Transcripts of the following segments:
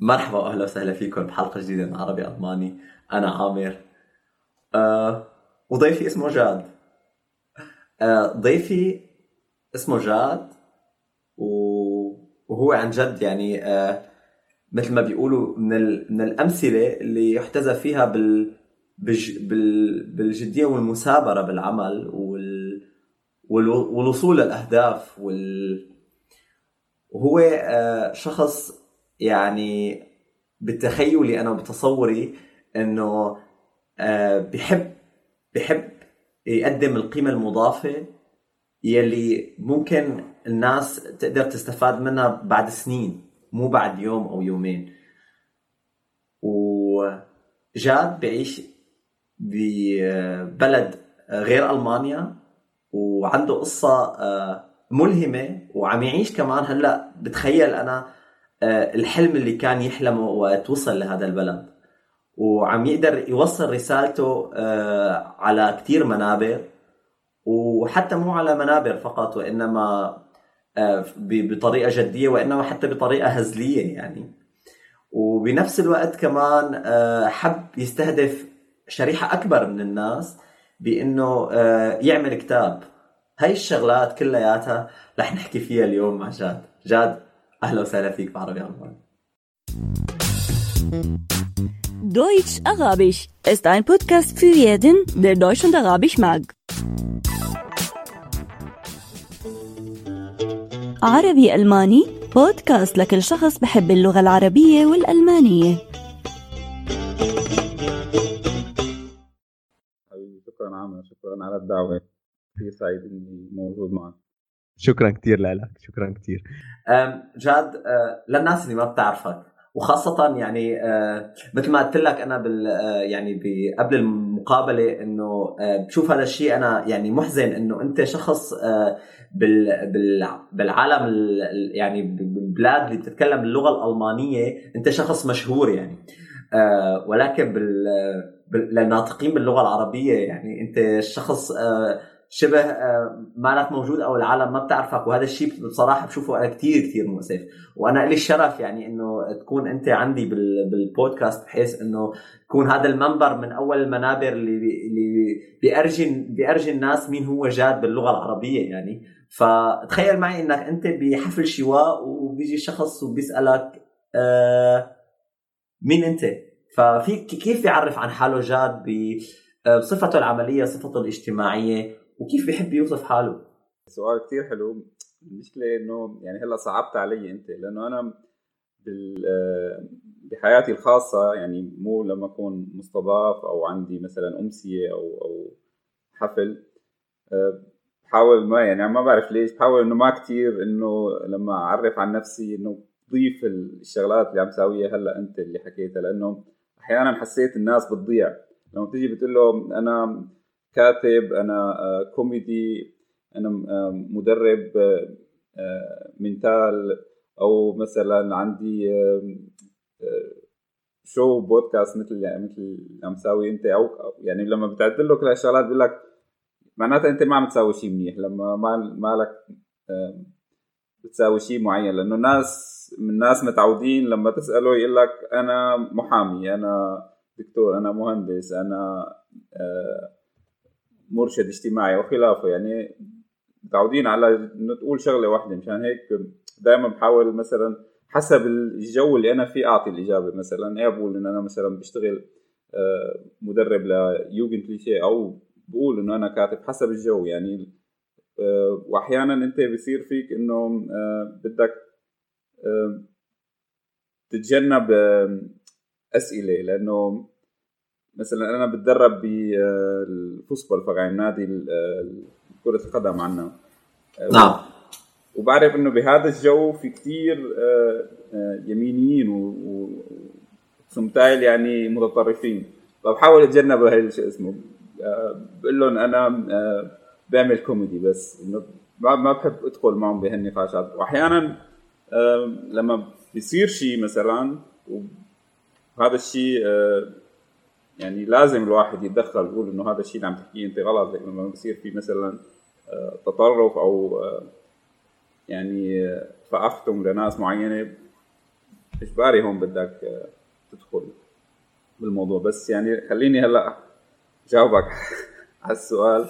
مرحبا واهلا وسهلا فيكم بحلقة جديدة من عربي الماني أنا عامر. آه وضيفي اسمه جاد. آه ضيفي اسمه جاد. وهو عن جد يعني آه مثل ما بيقولوا من من الأمثلة اللي يحتذى فيها بال بالجدية والمثابرة بالعمل وال والوصول للأهداف وال وهو آه، شخص يعني بتخيلي أنا وبتصوري إنه آه، بحب بحب يقدم القيمة المضافة يلي ممكن الناس تقدر تستفاد منها بعد سنين مو بعد يوم أو يومين. وجاد بعيش ببلد غير ألمانيا وعنده قصة آه، ملهمة وعم يعيش كمان. هلأ بتخيل أنا الحلم اللي كان يحلمه وقت وصل لهذا البلد. وعم يقدر يوصل رسالته آه، على كثير منابر. وحتى مو على منابر فقط وإنما بطريقة جدية وإنما حتى بطريقة هزلية يعني. وبنفس الوقت كمان حب يستهدف شريحة أكبر من الناس بإنه آه، يعمل كتاب. هاي الشغلات كلياتها رح نحكي فيها اليوم مع جاد جاد. أهلا وسهلا فيك بعربي الماني Deutsch Arabisch ist ein Podcast für jeden, der Deutsch und Arabisch mag. عربي ألماني بودكاست لكل شخص بحب اللغة العربية والألمانية. شكرا على الدعوة. كثير سعيد إني موجود معك. شكرا كثير لك شكرا كثير جاد أه، للناس اللي ما بتعرفك وخاصة يعني أه، مثل ما قلت لك أنا بال أه، يعني قبل المقابلة إنه بشوف هذا الشيء أنا يعني محزن إنه أنت شخص بال بالعالم يعني بالبلاد اللي بتتكلم اللغة الألمانية أنت شخص مشهور يعني. ولكن بال للناطقين باللغة العربية يعني أنت شخص شبه آه، ما لك موجود أو العالم ما بتعرفك. وهذا الشيء بصراحة بشوفه أنا كثير كثير مؤسف وأنا لي الشرف يعني إنه تكون أنت عندي بالبودكاست بحيث إنه تكون هذا المنبر من أول المنابر اللي اللي بيرجي بيرجي الناس مين هو جاد باللغة العربية يعني. فتخيل معي إنك أنت بحفل شواء وبيجي شخص وبيسألك آه مين أنت؟ ففي كيف يعرف عن حاله جاد بصفته العملية صفته الاجتماعية؟ وكيف بيحب يوصف حاله؟ سؤال كثير حلو. المشكلة إنه يعني هلأ صعبت علي أنت لأنه أنا بحياتي الخاصة يعني مو لما أكون مستضاف أو عندي مثلا أمسية أو أو حفل بحاول ما يعني ما بعرف ليش بحاول إنه ما كثير إنه لما أعرف عن نفسي إنه ضيف الشغلات اللي عم ساويها هلأ أنت اللي حكيتها لأنه أحيانا حسيت الناس بتضيع. لما بتيجي بتقول له أنا كاتب أنا آه، كوميدي أنا آه، مدرب آه، منتال أو مثلا عندي شو بودكاست مثل يعني مثل عم تساوي أنت أو يعني لما بتعدل له كل هالشغلات بيقول لك معناتها أنت ما عم تساوي شيء منيح لما ما مالك بتساوي شيء معين لأنه الناس الناس متعودين لما تسأله يقول لك أنا محامي أنا دكتور أنا مهندس أنا آه، مرشد اجتماعي وخلافة. يعني متعودين على إنه تقول شغلة واحدة مشان هيك دائما بحاول مثلا حسب الجو اللي أنا فيه أعطي الإجابة. مثلا إيه بقول انه أنا مثلا بشتغل آه، مدرب ليوجن كليشيه أو بقول إنه أنا كاتب حسب الجو. يعني آه، واحيانا أنت بصير فيك إنه بدك تتجنب أسئلة. لأنه مثلا أنا بتدرب بالفوسبول فقاعد نادي كرة القدم عنا نعم. وبعرف إنه بهذا الجو في كثير آه، آه، يمينيين وسمتايل يعني متطرفين. فبحاول أتجنب هاي شو اسمه. آه، بقول لهم أنا بعمل كوميدي بس. إنه ما بحب أدخل معهم بهالنقاشات. واحيانا لما بيصير شيء مثلا وهذا الشيء يعني لازم الواحد يتدخل يقول إنه هذا الشيء اللي عم تحكيه أنت غلط لما بصير في مثلا تطرف أو يعني فأختم لناس معينة اجباري هون بدك آه، تدخل بالموضوع. بس يعني خليني هلأ جاوبك على السؤال.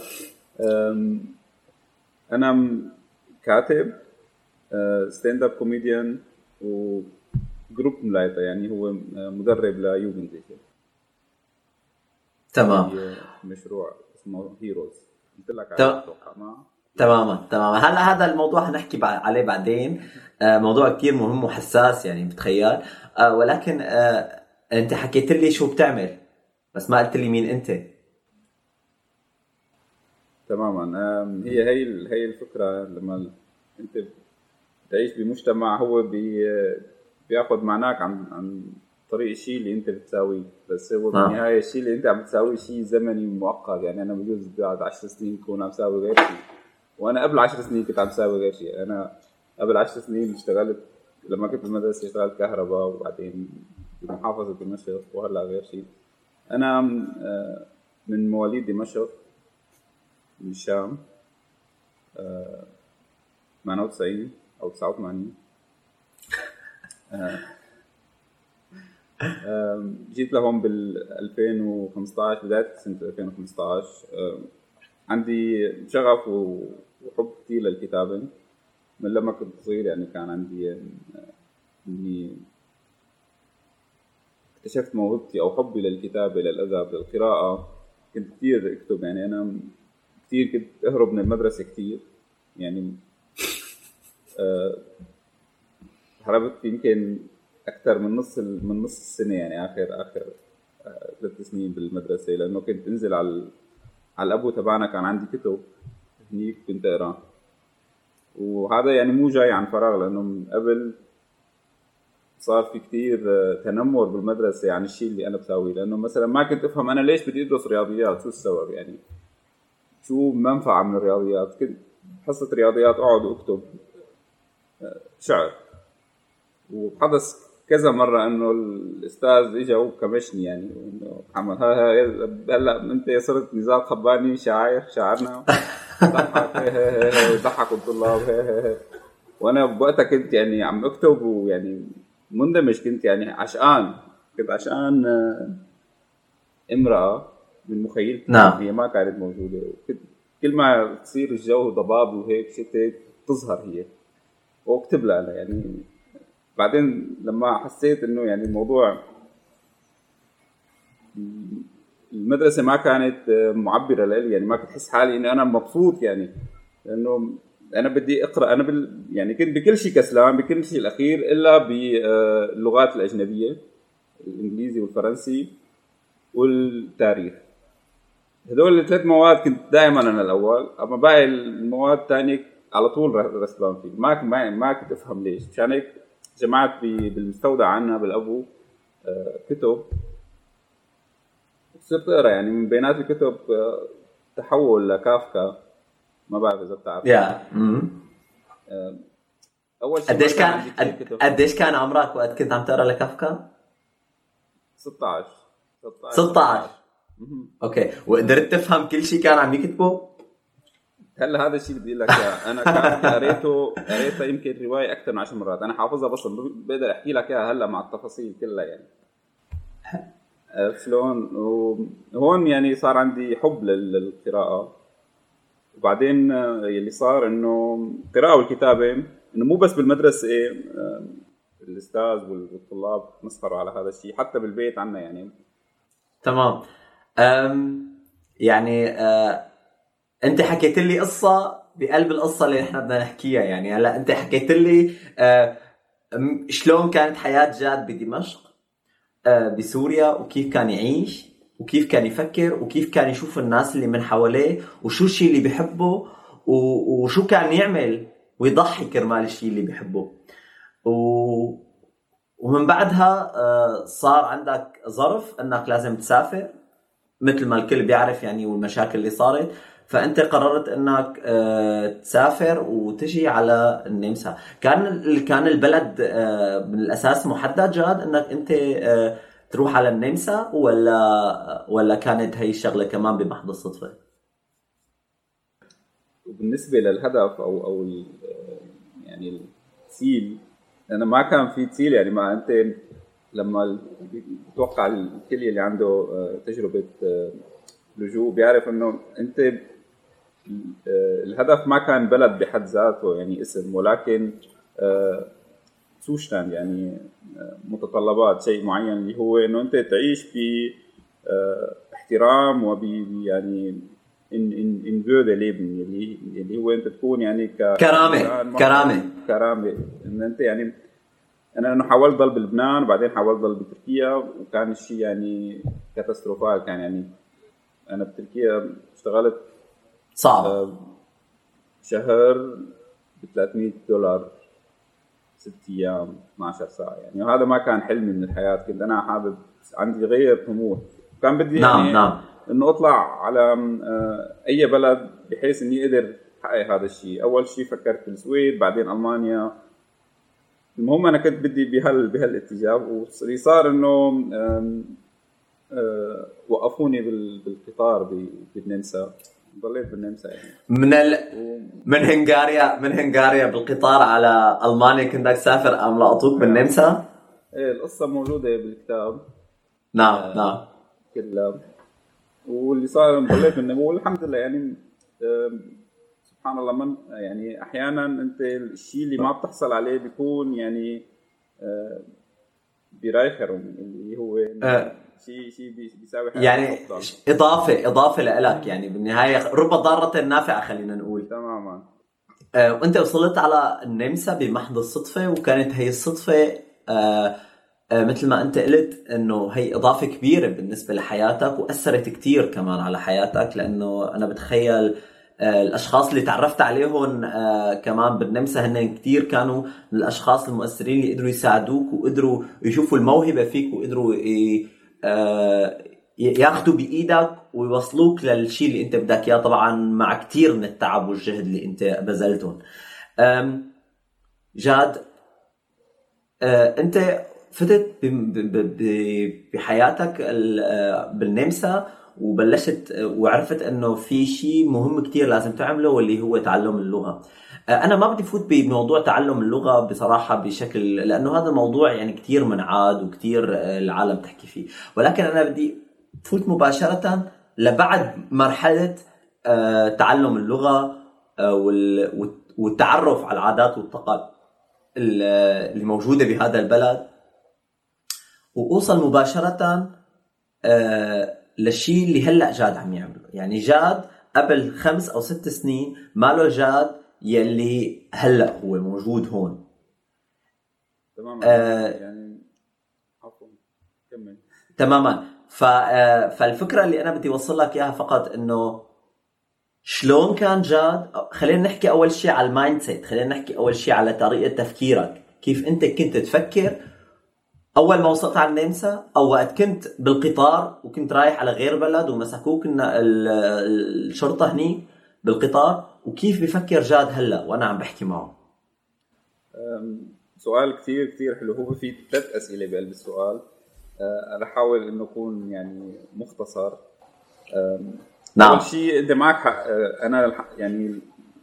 أنا كاتب stand-up comedian و Gruppenleiter يعني هو مدرب ليوفنتوس تمام. مشروع اسمه Heroes قلت لك تماما تماما. هلا هذا الموضوع حنحكي عليه بعدين. آه، موضوع كثير مهم وحساس يعني بتخيل. آه، ولكن آه، انت حكيت لي شو بتعمل بس ما قلت لي مين انت. تماما. هي هي هي الفكرة لما انت تعيش بمجتمع هو بي بياخذ معناك عن عن طريق الشيء اللي انت بتساويه. بس هو بالنهاية الشيء اللي انت عم بتساويه شيء زمني ومؤقت. يعني أنا بجوز بعد 10 سنين كون عم ساوي غير شيء وأنا قبل 10 سنين كنت عم ساوي غير شيء أنا قبل 10 سنين اشتغلت لما كنت بالمدرسة اشتغلت كهرباء وبعدين بمحافظة دمشق وهلأ غير شيء أنا آه، من مواليد دمشق من الشام 98 آه، أو 89 جيت لهون بال 2015 بداية سنة 2015 عندي شغف وحب كثير للكتابة. من لما كنت صغير يعني كان عندي إني اكتشفت موهبتي أو حبي للكتابة للأدب للقراءة. كنت كثير أكتب يعني أنا كثير كنت أهرب من المدرسة كثير يعني أه هربت يمكن أكثر من نص من نص السنة يعني اخر آخر آه، ثلاث سنين بالمدرسة لأنه كنت أنزل على على الابو تبعنا كان عندي كتب هنيك كنت أقرأ. وهذا يعني مو جاي عن فراغ لأنه من قبل صار في كتير آه، تنمر بالمدرسة عن الشيء اللي أنا بساويه. لأنه مثلا ما كنت أفهم أنا ليش بدي أدرس رياضيات شو السبب يعني؟ شو منفعة من الرياضيات؟ كنت حصة رياضيات أقعد وأكتب آه، شعر. وحدث كذا مرة إنه الأستاذ اجى وكمشني يعني إنه محمد هلأ أنت صرت نزار خباني شاعر شاعرنا. ضحك ضحكوا الطلاب وأنا بوقتها كنت يعني عم أكتب ويعني مندمج كنت يعني عشقان. كنت عشقان آه، امرأة من مخيلتي نعم. هي ما كانت موجودة. كنت كل ما تصير الجو ضباب وهيك شتت تظهر هي. وأكتب لها يعني بعدين لما حسيت إنه يعني الموضوع المدرسة ما كانت معبرة لي يعني ما كنت أحس حالي اني أنا مبسوط يعني لأنه أنا بدي أقرأ أنا بال يعني كنت بكل شيء كسلان بكل شيء الأخير إلا باللغات الأجنبية الإنجليزي والفرنسي والتاريخ. هذول الثلاث مواد كنت دائما أنا الأول أما باقي المواد الثانية على طول رسبان فيه. ما ما كنت أفهم ليش. مشان هيك جمعت بالمستودع عنا بالأبو آه، كتب. صرت أقرأ يعني من بينات الكتب آه، تحول لكافكا. ما بعرف إذا بتعرف. يا آه، أول شيء قديش كان قديش كان عمرك وقت كنت عم تقرأ لكافكا؟ 16 16 16 أوكي. وقدرت تفهم كل شيء كان عم يكتبه؟ هلا هذا الشيء بدي لك أنا كان قريته قريتها يمكن رواية أكثر من 10 مرات. أنا حافظها بس بقدر أحكي لك إياها هلا مع التفاصيل كلها يعني. شلون؟ وهون يعني صار عندي حب للقراءة. وبعدين يلي صار إنه القراءة والكتابة إنه مو بس بالمدرسة الأستاذ والطلاب مسخروا على هذا الشيء حتى بالبيت عنا يعني. تمام. يعني أه أنت حكيت لي قصة بقلب القصة اللي إحنا بدنا نحكيها. يعني هلأ أنت حكيت لي آه شلون كانت حياة جاد بدمشق آه بسوريا وكيف كان يعيش وكيف كان يفكر وكيف كان يشوف الناس اللي من حواليه وشو الشيء اللي بيحبه وشو كان يعمل ويضحي كرمال الشيء اللي بيحبه. و... ومن بعدها آه، صار عندك ظرف أنك لازم تسافر مثل ما الكل بيعرف يعني والمشاكل اللي صارت. فأنت قررت إنك آه، تسافر وتجي على النمسا. كان كان البلد آه، من الأساس محدد جاد إنك أنت آه، تروح على النمسا ولا ولا كانت هي الشغلة كمان بمحض الصدفة؟ وبالنسبه للهدف أو أو يعني السيل أنا ما كان في تسيل يعني ما أنت لما بتوقع الكل اللي عنده تجربة لجوء بيعرف إنه أنت الهدف ما كان بلد بحد ذاته يعني اسم ولكن سوشتان يعني متطلبات شيء معين اللي هو إنه أنت تعيش ب احترام وب يعني إن إن إن leben اللي اللي هو أنت تكون يعني ك كرامة كرامة. كرامة. إن أنت يعني أنا إنه حاولت ضل بلبنان وبعدين حاولت ضل بتركيا وكان الشيء يعني كاتاستروفال كان يعني أنا بتركيا اشتغلت صعب. آه، شهر ب 300 دولار ست أيام 12 ساعة. يعني وهذا ما كان حلمي من الحياة. كنت أنا حابب عندي غير طموح. كان بدي نعم يعني نعم. إنه أطلع على آه، أي بلد بحيث إني أقدر أحقق هذا الشيء. أول شيء فكرت بالسويد بعدين ألمانيا. المهم أنا كنت بدي بهال بهالاتجاه. واللي صار إنه آه، وقفوني بالقطار بالنمسا ضليت بالنمسا يعني من ال... من هنغاريا من هنغاريا بالقطار على ألمانيا كنت بدك تسافر أم لقطوك بالنمسا؟ إيه القصة موجودة بالكتاب نعم آه نعم كلها واللي صار ضليت بالنمسا والحمد لله يعني سبحان الله من يعني أحيانا أنت الشيء اللي ما بتحصل عليه بيكون يعني آه، برايخر اللي هو آه. شيء شيء بيساوي يعني أفضل. إضافة إضافة لك يعني بالنهاية رب ضاره نافعه خلينا نقول تماما آه وأنت وصلت على النمسا بمحض الصدفة وكانت هي الصدفة آه آه مثل ما أنت قلت إنه هي إضافة كبيرة بالنسبة لحياتك وأثرت كثير كمان على حياتك لأنه أنا بتخيل آه، الأشخاص اللي تعرفت عليهم آه، كمان بالنمسا هن كثير كانوا من الأشخاص المؤثرين اللي قدروا يساعدوك وقدروا يشوفوا الموهبة فيك وقدروا ياخذوا بإيدك ويوصلوك للشيء اللي أنت بدك إياه. طبعا مع كثير من التعب والجهد اللي أنت بذلتهم. جاد أنت فتت بحياتك بالنمسا وبلشت وعرفت إنه في شيء مهم كتير لازم تعمله واللي هو تعلم اللغة. أنا ما بدي فوت بموضوع تعلم اللغة بصراحة بشكل لأنه هذا الموضوع يعني كتير منعاد وكتير العالم تحكي فيه. ولكن أنا بدي فوت مباشرة لبعد مرحلة آه، تعلم اللغة آه، والتعرف على العادات والتقاليد اللي موجودة بهذا البلد. وأوصل مباشرة آه، للشيء اللي هلأ جاد عم يعمله. يعني جاد قبل خمس أو ست سنين ما له جاد يلي هلا هو موجود هون. تماما. آه يعني عفوا كمل. تماما. ف آه فالفكرة اللي أنا بدي أوصل لك إياها فقط إنه شلون كان جاد؟ خلينا نحكي أول شيء على ال mindset خلينا نحكي أول شيء على طريقة تفكيرك. كيف أنت كنت تفكر؟ أول ما وصلت على النمسا أو وقت كنت بالقطار وكنت رايح على غير بلد ومسكوك الشرطة هني بالقطار وكيف بفكر جاد هلا وأنا عم بحكي معه؟ سؤال كثير كثير حلو. هو في ثلاث أسئلة بقلب السؤال. أه، أنا احاول إنه أكون يعني مختصر. نعم. أول شيء أنت معك حق. أه، أنا يعني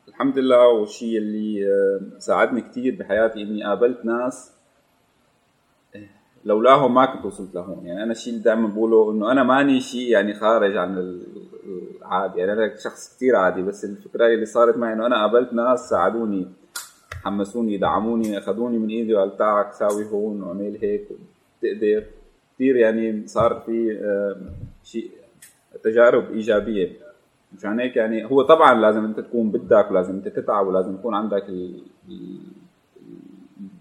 الحمد لله والشيء اللي أه، ساعدني كثير بحياتي إني قابلت ناس لولاهم ما كنت وصلت لهون. يعني أنا الشيء اللي دائما بقوله إنه أنا ماني شيء يعني خارج عن العادي يعني أنا شخص كثير عادي بس الفكرة اللي صارت معي إنه أنا قابلت ناس ساعدوني حمسوني دعموني أخذوني من إيدي وقال تعك ساوي هون واعمل هيك. تقدر كثير يعني صار في شيء تجارب إيجابية. مشان هيك يعني هو طبعا لازم أنت تكون بدك ولازم أنت تتعب ولازم يكون عندك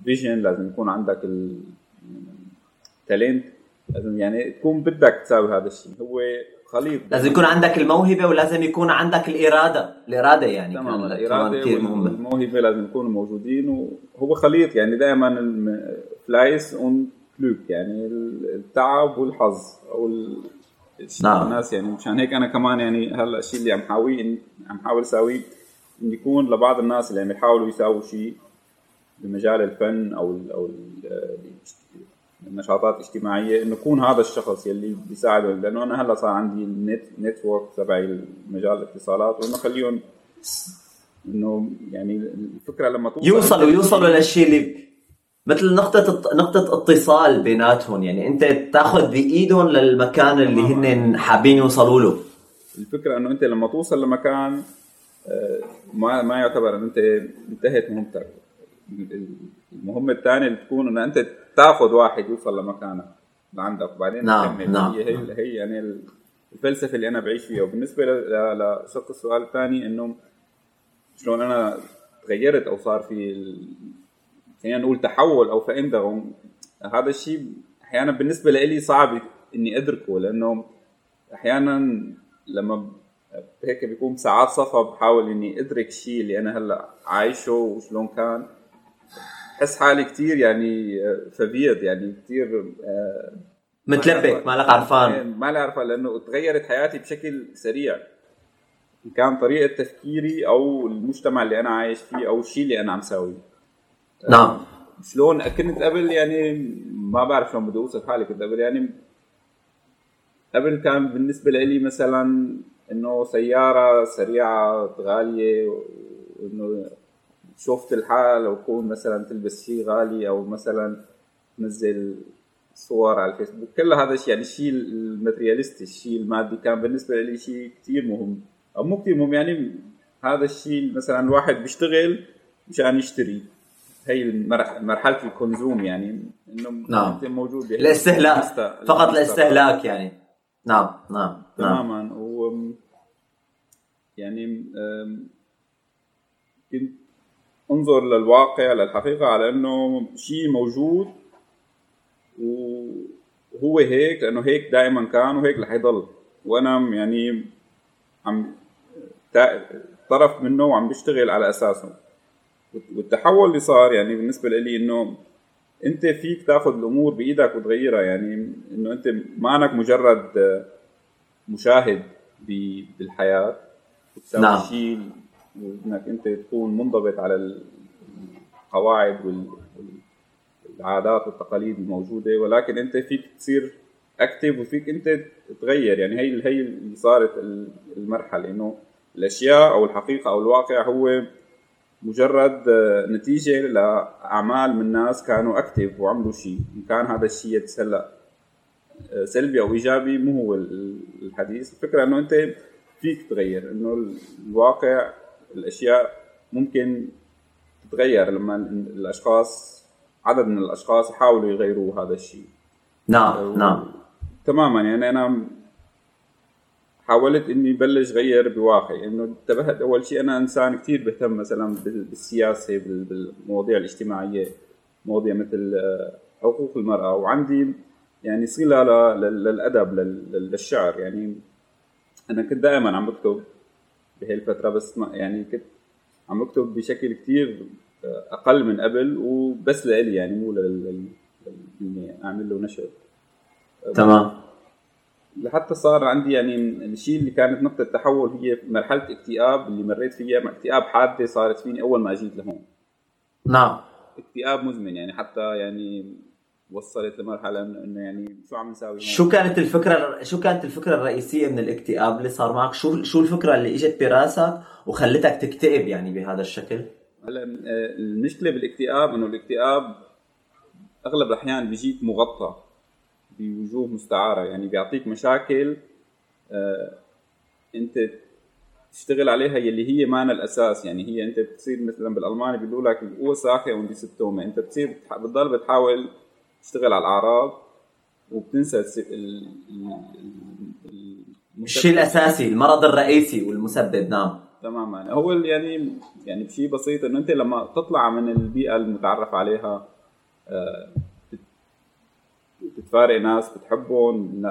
الفيجن لازم يكون عندك تالنت لازم يعني تكون بدك تساوي هذا الشيء. هو خليط لازم يكون عندك الموهبة ولازم يكون عندك الإرادة. الإرادة يعني تمام الإرادة والموهبة لازم يكونوا موجودين وهو خليط يعني دائما Fleiß und Glück يعني التعب والحظ أو نعم. الناس يعني. مشان هيك أنا كمان يعني هلا الشيء اللي عم حاويه عم حاول أساويه ان يكون لبعض الناس اللي عم يحاولوا يساووا شيء بمجال الفن أو أو نشاطات اجتماعيه إنه يكون هذا الشخص يلي بيساعده. لأنه أنا هلأ صار عندي ال net network تبعي مجال الاتصالات وإنه خليهم إنه يعني الفكرة لما توصل يوصلوا يوصلوا للشيء اللي مثل نقطة نقطة اتصال بيناتهم. يعني أنت تأخذ بإيدهم للمكان اللي هن حابين يوصلوا له. الفكرة إنه أنت لما توصل لمكان آه، ما ما يعتبر إنه أنت انتهت مهمتك. المهمة الثانية اللي تكون انه أنت تاخذ واحد يوصل لمكانك لعندك. وبعدين نعم، تكمل نعم. هي هي, هي يعني الفلسفة اللي أنا بعيش فيها. وبالنسبة لشق السؤال الثاني إنه شلون أنا تغيرت أو صار في خلينا نقول تحول أو فانده هذا الشيء أحيانا بالنسبة لي صعب إني أدركه لأنه أحيانا لما هيك بيكون ساعات صفا بحاول إني أدرك الشيء اللي أنا هلأ عايشه وشلون كان. بحس حالي كثير يعني فبيض يعني كثير متلبك مالك عرفان. ما لي عارفه لأنه تغيرت حياتي بشكل سريع. كان طريقة تفكيري أو المجتمع اللي أنا عايش فيه أو الشيء اللي أنا عم ساويه. نعم. شلون؟ كنت قبل يعني ما بعرف شلون بدي أوصف حالي كنت قبل يعني قبل كان بالنسبة لي مثلا إنه سيارة سريعة غالية وإنه شفت الحال أو كون مثلا تلبس شيء غالي أو مثلا تنزل صور على الفيسبوك. كل هذا الشيء يعني الشيء ال materialistisch الشيء المادي كان بالنسبة لي شيء كثير مهم. أو مو كثير مهم يعني هذا الشيء مثلا الواحد بيشتغل مشان يشتري. هي مرحلة ال Konsum يعني إنه نعم. موجود الاستهلاك فقط الاستهلاك يعني. نعم نعم نعم. تماما. و يعني كنت انظر للواقع للحقيقة على إنه شيء موجود وهو هيك لأنه هيك دائما كان وهيك رح يضل. وأنا يعني عم طرف منه وعم بشتغل على أساسه. والتحول اللي صار يعني بالنسبة لي إنه أنت فيك تاخذ الأمور بإيدك وتغيرها. يعني إنه أنت ما انك مجرد مشاهد ب- بالحياة. وتسوي نعم. شيء وانك أنت تكون منضبط على القواعد وال- والعادات والتقاليد الموجودة ولكن أنت فيك تصير اكتف وفيك أنت تغير. يعني هي هي اللي صارت المرحلة إنه الأشياء أو الحقيقة أو الواقع هو مجرد آه، نتيجة لأعمال من ناس كانوا اكتف وعملوا شيء. إن كان هذا الشيء هلا آه، سلبي أو إيجابي مو هو ال- الحديث. الفكرة إنه أنت فيك تغير إنه ال- الواقع الأشياء ممكن تتغير لما ال- الأشخاص عدد من الأشخاص يحاولوا يغيروا هذا الشيء. نعم نعم. تماما يعني أنا حاولت إني بلش غير بواقعي. إنه انتبهت أول شيء أنا إنسان كثير بهتم مثلا بال- بالسياسة بال- بالمواضيع الاجتماعية مواضيع مثل آه، حقوق المرأة. وعندي يعني صلة للأدب لل- لل- للشعر. يعني أنا كنت دائما عم بكتب بهي الفترة بس ما يعني كنت عم بكتب بشكل كثير آه، أقل من قبل وبس لإلي يعني مو لل- إني أعمل له نشر. تمام. لحتى صار عندي يعني الشيء اللي كانت نقطة تحول هي مرحلة اكتئاب اللي مريت فيها اكتئاب حادة صارت فيني أول ما أجيت لهون. نعم. اكتئاب مزمن يعني حتى يعني وصلت لمرحلة إنه إنه يعني شو عم نساوي شو كانت الفكرة شو كانت الفكرة الرئيسية من الاكتئاب اللي صار معك؟ شو شو الفكرة اللي إجت براسك وخلتك تكتئب يعني بهذا الشكل؟ هلا آه، المشكلة بالاكتئاب إنه الاكتئاب أغلب الأحيان بيجيك مغطى بوجوه مستعارة يعني بيعطيك مشاكل آه، أنت تشتغل عليها يلي هي مانا الأساس يعني هي أنت بتصير مثلا بالألماني بيقولوا لك الأوساخة und die Symptome أنت بتصير بتضل بتحاول تشتغل على الأعراض وبتنسى الشيء الأساسي المرض الرئيسي والمسبب نعم. تماما. هو يعني يعني بشيء بسيط إنه أنت لما تطلع من البيئة المتعرف عليها آه، بت- بتفارق ناس بتحبهم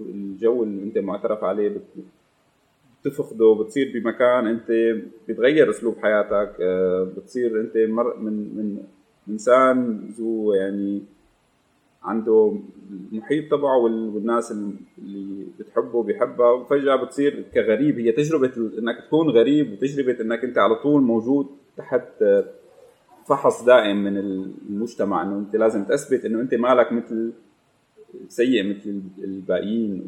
الجو اللي أنت معترف عليه بت- بتفقده بتصير بمكان أنت بتغير أسلوب حياتك آه، بتصير أنت مر من من إنسان ذو يعني عنده المحيط تبعه وال- والناس اللي بتحبه بيحبها وفجأة بتصير كغريب. هي تجربة ال- إنك تكون غريب وتجربة إنك أنت على طول موجود تحت آه، فحص دائم من المجتمع. إنه أنت لازم تثبت إنه أنت مالك مثل سيء مثل الباقيين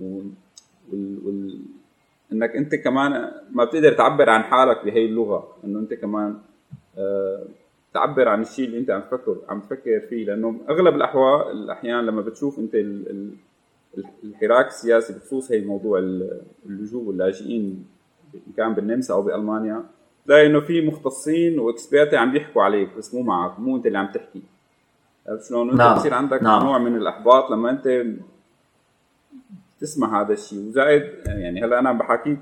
وال, وال... إنك أنت كمان ما بتقدر تعبر عن حالك بهي اللغة. إنه أنت كمان آه، تعبر عن الشيء اللي انت عم تفكر عم تفكر فيه لأنه أغلب الاحوال الأحيان لما بتشوف انت ال... ال... الحراك السياسي بخصوص هي موضوع اللجوء واللاجئين ان كان بالنمسا أو بألمانيا تلاقي إنه في مختصين وإكسبيرتي عم بيحكوا عليك بس مو معك مو انت اللي عم تحكي عرفت شلون؟ انت نعم. بصير عندك نعم. نوع من الإحباط لما انت تسمع هذا الشيء وزائد يعني هلا أنا عم بحكيك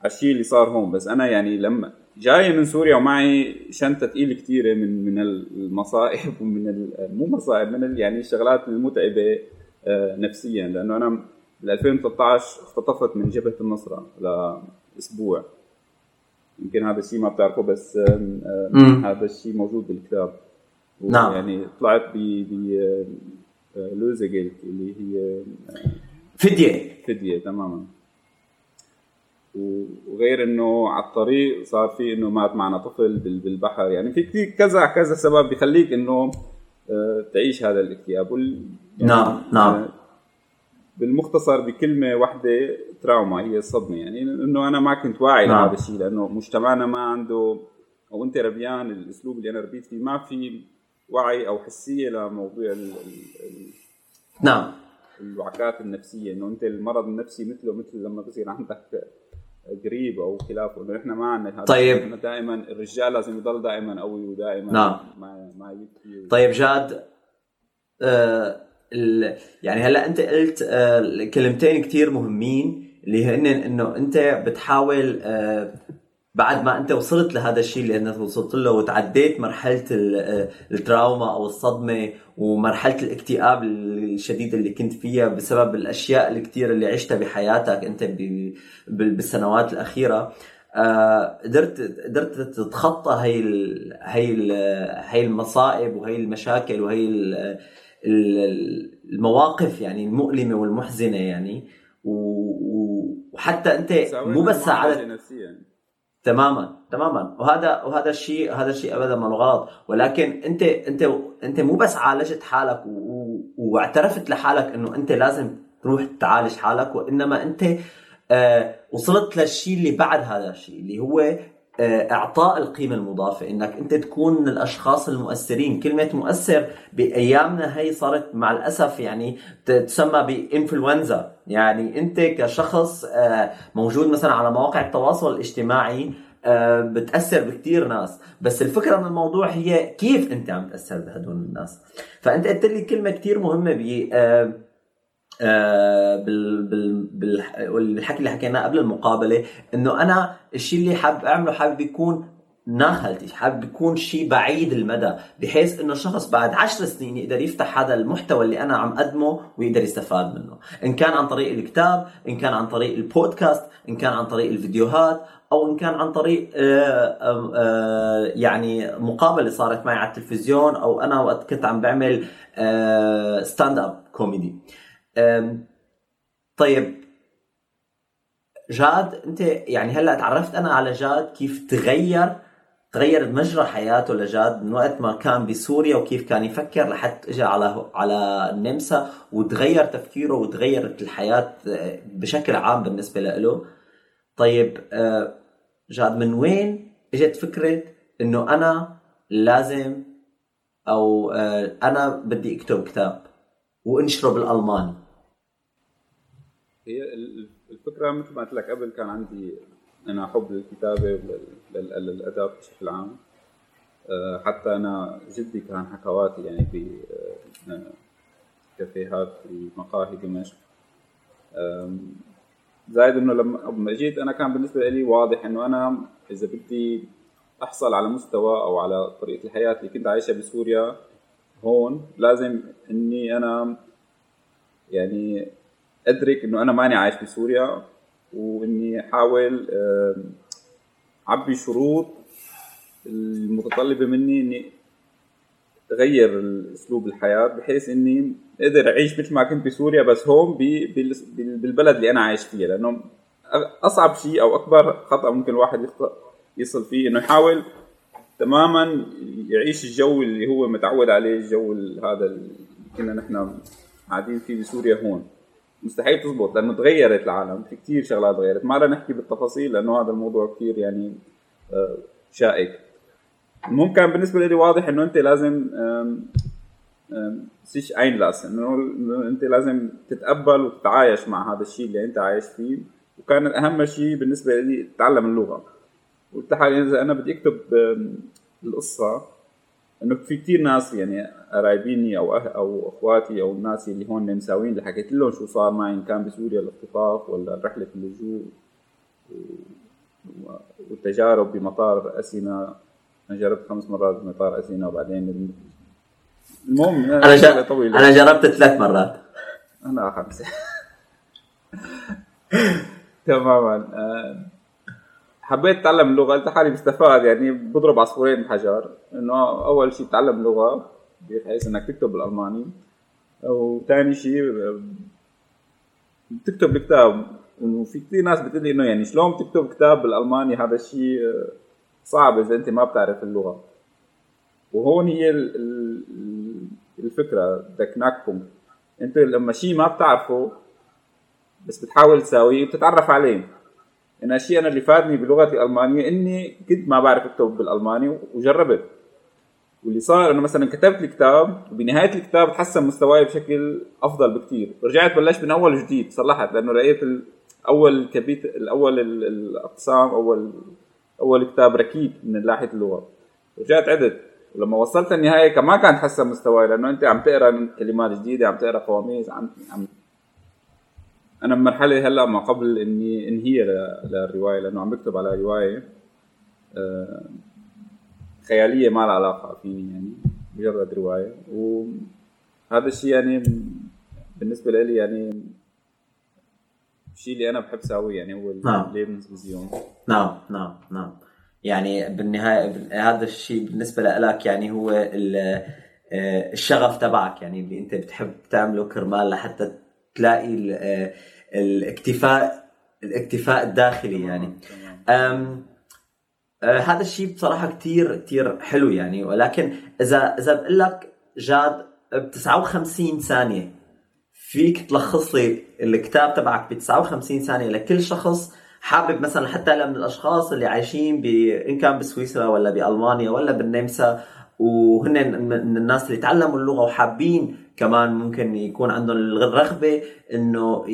على الشيء اللي صار هون بس أنا يعني لما جاي من سوريا ومعي شنطة ثقيله كثيره من من المصائب ومن مو مصائب من يعني الشغلات المتعبه آه، نفسيا. لأنه أنا بال 2013 اختطفت من جبهة النصرة لأسبوع. يمكن هذا الشيء ما بتعرفه بس هذا الشيء موجود بالكتاب. نعم. يعني طلعت ب ب آه، اللي هي آه، فدية. فدية تماما. وغير إنه على الطريق صار في إنه مات معنا طفل بالبحر. يعني في كثير كذا كذا سبب بخليك إنه تعيش هذا الاكتئاب. وال نعم نعم. بالمختصر بكلمة واحدة تراوما هي الصدمة. يعني إنه أنا ما كنت واعي نعم. لهذا الشيء لأنه مجتمعنا ما عنده أو أنت ربيان الأسلوب اللي أنا ربيت فيه ما في وعي أو حسية لموضوع ال ال نعم. الوعكات النفسية. إنه أنت المرض النفسي مثله مثل لما بصير عندك قريب أو خلافه انه إحنا ما عندنا هذا طيب. دائما الرجال لازم يضل دائما قوي ودائما نعم. ما ما يبكي. طيب جاد آه يعني هلأ أنت قلت آه كلمتين كثير مهمين اللي هن إنه أنت بتحاول آه بعد ما انت وصلت لهذا الشيء اللي انت وصلت له وتعديت مرحلة التراوما أو الصدمة ومرحلة الاكتئاب الشديد اللي كنت فيها بسبب الأشياء الكثيره اللي عشتها بحياتك أنت بالسنوات الأخيرة آه، قدرت قدرت تتخطى هي ال هي ال هي المصائب وهي المشاكل وهي المواقف يعني المؤلمة والمحزنة يعني. وحتى أنت مو بس ساعدت تماما تماما. وهذا وهذا الشيء هذا الشيء ابدا ما غلط ولكن أنت أنت أنت مو بس عالجت حالك واعترفت لحالك إنه أنت لازم تروح تعالج حالك وإنما أنت آه وصلت للشيء اللي بعد هذا الشيء اللي هو إعطاء القيمة المضافة. إنك أنت تكون من الأشخاص المؤثرين. كلمة مؤثر بأيامنا هي صارت مع الأسف يعني تسمى بإنفلونزا. يعني أنت كشخص آه موجود مثلا على مواقع التواصل الاجتماعي آه، بتأثر بكثير ناس. بس الفكرة من الموضوع هي كيف أنت عم تأثر بهدول الناس. فأنت قلت لي كلمة كثير مهمة ب آه، آه، بال بال بالحكي اللي حكيناه قبل المقابلة إنه أنا الشيء اللي حابب أعمله حابب يكون ناخلتي حابب يكون شيء بعيد المدى بحيث إنه الشخص بعد عشر سنين يقدر يفتح هذا المحتوى اللي أنا عم أقدمه ويقدر يستفاد منه. إن كان عن طريق الكتاب إن كان عن طريق البودكاست إن كان عن طريق الفيديوهات أو إن كان عن طريق آه، آه، يعني مقابلة صارت معي على التلفزيون أو أنا وقت كنت عم بعمل stand-up comedy طيب جاد أنت يعني هلأ تعرفت أنا على جاد كيف تغير تغير مجرى حياته لجاد من وقت ما كان بسوريا وكيف كان يفكر لحتى اجى على على النمسا وتغير تفكيره وتغيرت الحياة آه، بشكل عام بالنسبة له. طيب آه، جاد من وين إجت فكرة إنه أنا لازم أو آه، أنا بدي أكتب كتاب وأنشره بالألماني؟ هي الفكرة مثل ما قلت لك قبل كان عندي أنا حب للكتابة للادب بشكل عام. آه، حتى أنا جدي كان حكواتي يعني في كافيهات في مقاهي دمشق. زائد إنه لما جيت أنا كان بالنسبة لي واضح إنه أنا إذا بدي أحصل على مستوى أو على طريقة الحياة اللي كنت عايشها بسوريا هون لازم إني أنا يعني أدرك إنه أنا ماني عايش بسوريا وإني احاول أعبي شروط المتطلبة مني إني أغير أسلوب الحياة بحيث إني أقدر أعيش مثل ما كنت بسوريا بس هون بالبلد اللي أنا عايش فيها. لأنه أصعب شيء أو أكبر خطأ ممكن الواحد يصل فيه إنه يحاول تماما يعيش الجو اللي هو متعود عليه الجو هذا اللي كنا نحن قاعدين فيه بسوريا هون. مستحيل تزبط لأنه تغيرت العالم في كثير شغلات تغيرت. ما رح نحكي بالتفاصيل لأنه هذا الموضوع كثير يعني آه، شائك. المهم كان بالنسبة لي واضح إنه أنت لازم sich einlassen إنه أنت لازم تتقبل وتتعايش مع هذا الشيء اللي أنت عايش فيه. وكان اهم شيء بالنسبة لي تتعلم اللغة. قلت حالي إذا أنا بدي أكتب القصة إنه في كثير ناس يعني قرايبيني أو أه أو أخواتي أو الناس اللي هون نمساويين اللي حكيت لهم شو صار معي إن كان بسوريا الاختطاف ولا رحلة اللجوء والتجارب بمطار أسينا. أنا جربت خمس مرات بمطار أسينا وبعدين المهم أنا جر... أنا جربت ثلاث مرات. أنا خمسه تماما. آه، حبيت أتعلم اللغة قلت حالي بستفاد يعني بضرب عصفورين بحجر. إنه أول شيء تتعلم لغة بحيث إنك تكتب بالألماني. وثاني شيء تكتب الكتاب. وفي كثير ناس بتقول لي إنه يعني شلون تكتب كتاب بالألماني؟ هذا الشيء صعب إذا أنت ما بتعرف اللغة. وهون هي الفكرة ذا أنت لما شيء ما بتعرفه بس بتحاول تساويه بتتعرف عليه. أنا الشيء أنا اللي فادني بلغتي الألمانية إني كنت ما بعرف أكتب بالألماني وجربت. واللي صار إنه مثلا كتبت الكتاب وبنهاية الكتاب تحسن مستواي بشكل أفضل بكثير رجعت بلشت من أول وجديد صلحت لأنه لقيت أول كبيت الأول الأقسام اول أول كتاب ركيك من ناحية اللغة. رجعت عدت ولما وصلت النهاية كمان كان تحسن مستواي لأنه أنت عم تقرأ كلمات جديدة عم تقرأ قواميس عم عم أنا بمرحلة هلأ ما قبل إني إنهي للرواية لأنه عم بكتب على رواية آه، خيالية ما لها علاقة فيني يعني مجرد رواية. وهذا الشيء يعني بالنسبة لي يعني الشيء اللي أنا بحب ساويه يعني هو نعم. نعم نعم نعم. يعني بالنهاية هذا الشيء بالنسبة لك يعني هو آه، الشغف تبعك يعني اللي أنت بتحب تعمله كرمال لحتى تلاقي آه، الاكتفاء الاكتفاء الداخلي يعني. أم آه، هذا الشيء بصراحة كثير كثير حلو يعني. ولكن إذا إذا بقول لك جاد ب 59 ثانية فيك تلخص لي الكتاب تبعك ب 59 ثانية لكل شخص حابب مثلا حتى من الأشخاص اللي عايشين ب إن كان بسويسرا ولا بألمانيا ولا بالنمسا وهن من الناس اللي تعلموا اللغة وحابين كمان ممكن يكون عندهم الرغبة إنه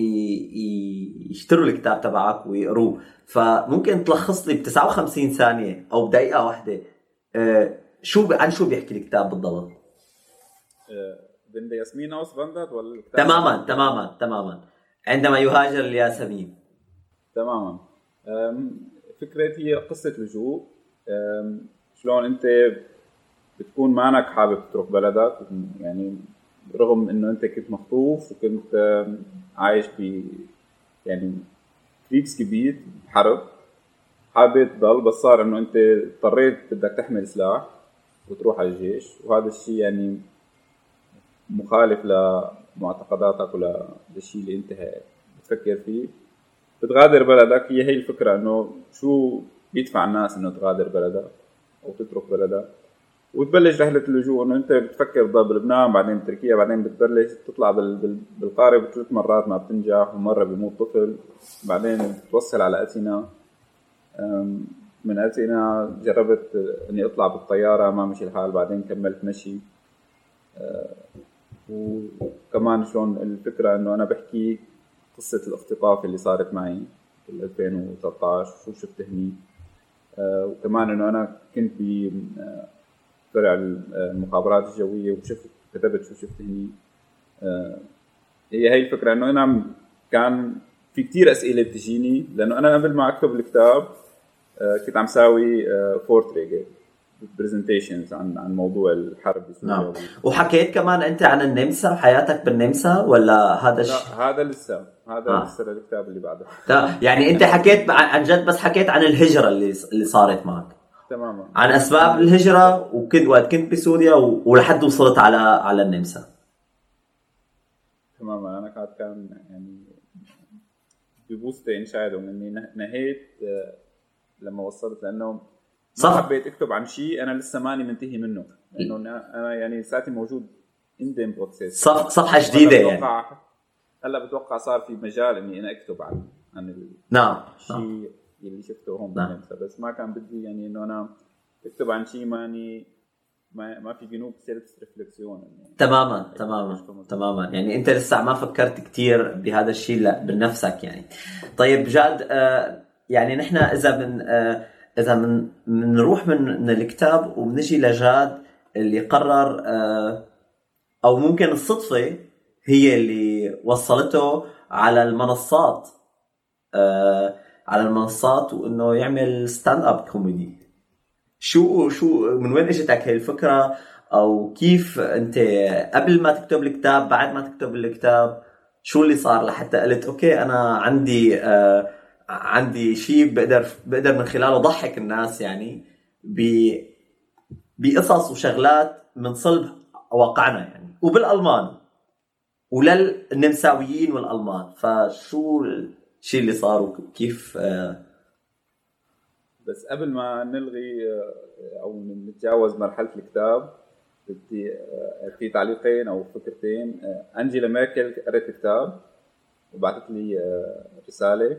يشتروا الكتاب تبعك ويقروه. فممكن تلخص لي ب 59 ثانية أو بدقيقة واحدة آه، شو عن شو بيحكي الكتاب بالضبط؟ بنت ياسمين أوس فاندت ولا تماما تماما تماما. عندما يهاجر الياسمين. تماما. فكرتي هي قصة لجوء شلون أنت بتكون مانك حابب تروح بلدك يعني رغم إنه أنت كنت مخطوف وكنت عايش ب يعني كبير حرب حابب تضل بس صار إنه أنت اضطريت بدك تحمل سلاح وتروح على الجيش وهذا الشيء يعني مخالف لمعتقداتك ولا للشيء اللي أنت بتفكر فيه. بتغادر بلدك هي هي الفكرة إنه شو بيدفع الناس إنه تغادر بلدك أو تترك بلدك؟ وتبلش رحلة اللجوء إنه أنت بتفكر بلبنان بعدين بتركيا بعدين بتبلش تطلع بالقارب ثلاث مرات ما بتنجح ومرة بيموت طفل بعدين بتوصل على أثينا. من أثينا جربت إني أطلع بالطيارة ما مشي الحال بعدين كملت مشي. أه، وكمان شلون الفكرة إنه أنا بحكي قصة الاختطاف اللي صارت معي بال 2013 شو شفت هني. أه، وكمان إنه أنا كنت ب فرع المخابرات الجوية وشفت كتبت شو شفت هني آه، هي هي الفكرة إنه أنا كان في كتير أسئلة بتجيني لأنه أنا قبل ما أكتب الكتاب آه، كنت عم ساوي Vorträge presentations عن عن موضوع الحرب بسوريا نعم. وحكيت كمان أنت عن النمسا حياتك بالنمسا ولا هذا الشيء؟ لا هذا لسه هذا آه. لسه الكتاب اللي بعده يعني أنت حكيت عن جد بس حكيت عن الهجرة اللي اللي صارت معك تماما. عن أسباب الهجرة وكنت وقت كنت بسوريا ولحد وصلت على على النمسا. تماما. أنا كانت كان يعني ببوستي انشاد ومني نهيت آه، لما وصلت لأنه صح. حبيت أكتب عن شيء أنا لسه ماني منتهي منه. لأنه أنا يعني لساتي موجود in process صف صفحة جديدة يعني. هلا بتوقع صار في مجال إني أنا أكتب عن عن نعم. الشيء اللي شفته هون نعم. بس ما كان بدي يعني انه أنا تكتب عن شيء ماني ما ما في genug Selbstreflexion تماما تماما تماما. يعني انت لسه ما فكرت كثير بهذا الشيء لا بنفسك يعني طيب جاد آه يعني نحن اذا من آه اذا من بنروح من, من الكتاب وبنجي لجاد اللي قرر آه أو ممكن الصدفة هي اللي وصلته على المنصات آه على المنصات وإنه يعمل stand-up comedy شو شو من وين إجتك هي الفكرة؟ أو كيف أنت قبل ما تكتب الكتاب بعد ما تكتب الكتاب شو اللي صار لحتى قلت okay أنا عندي آه عندي شيء بقدر بقدر من خلاله ضحك الناس يعني ب بقصص وشغلات من صلب واقعنا يعني. وبالألمان. وللنمساويين والألمان. فشو الشيء اللي صار وكيف آه بس قبل ما نلغي آه، أو نتجاوز مرحلة الكتاب بدي آه، في تعليقين أو فكرتين. آه، أنجيلا ميركل قريت الكتاب وبعثت لي رسالة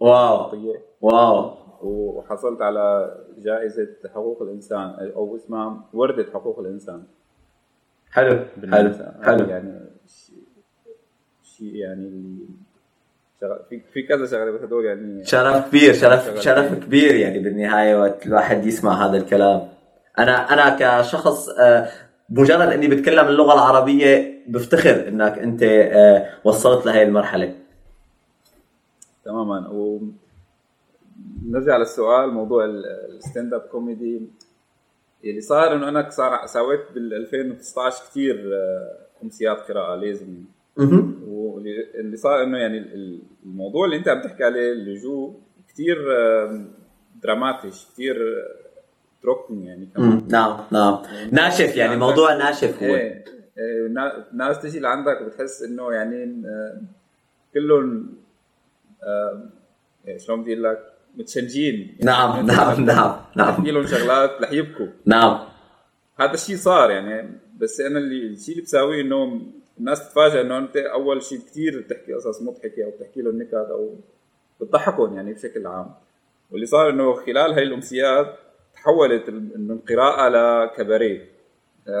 واو. واو. وحصلت على جائزة حقوق الإنسان أو اسمها وردة حقوق الإنسان. حلو حلو حلو. يعني شيء يعني اللي في في كذا شغله بس هدول يعني. شرف كبير شرف شرف كبير. يعني بالنهاية وقت الواحد يسمع هذا الكلام. أنا أنا كشخص آه، مجرد إني بتكلم اللغة العربية بفتخر إنك أنت آه، وصلت لهي المرحلة. تماما. و نرجع للسؤال موضوع ال stand-up comedy اللي صار إنه أنا صار سويت بال 2019 كثير امسيات قراءة Lesungen واللي صار إنه يعني الموضوع اللي أنت عم تحكي عليه اللجوء كثير dramatisch كثير trocken يعني كمان. نعم نعم. ناشف يعني موضوع ناشف هو. إيه ناس تجي لعندك وبتحس إنه يعني كلهم شلون بدي لك؟ متشنجين. نعم يعني نعم نعم نعم. تحكي لهم شغلات رح يبكوا نعم. هذا الشيء صار يعني بس أنا اللي الشيء اللي بساويه إنه الناس تتفاجئ إنه أنت أول شيء كثير بتحكي قصص مضحكة أو بتحكي لهم نكت أو بتضحكهم يعني بشكل عام. واللي صار إنه خلال هاي الأمسيات تحولت من قراءة لكباريه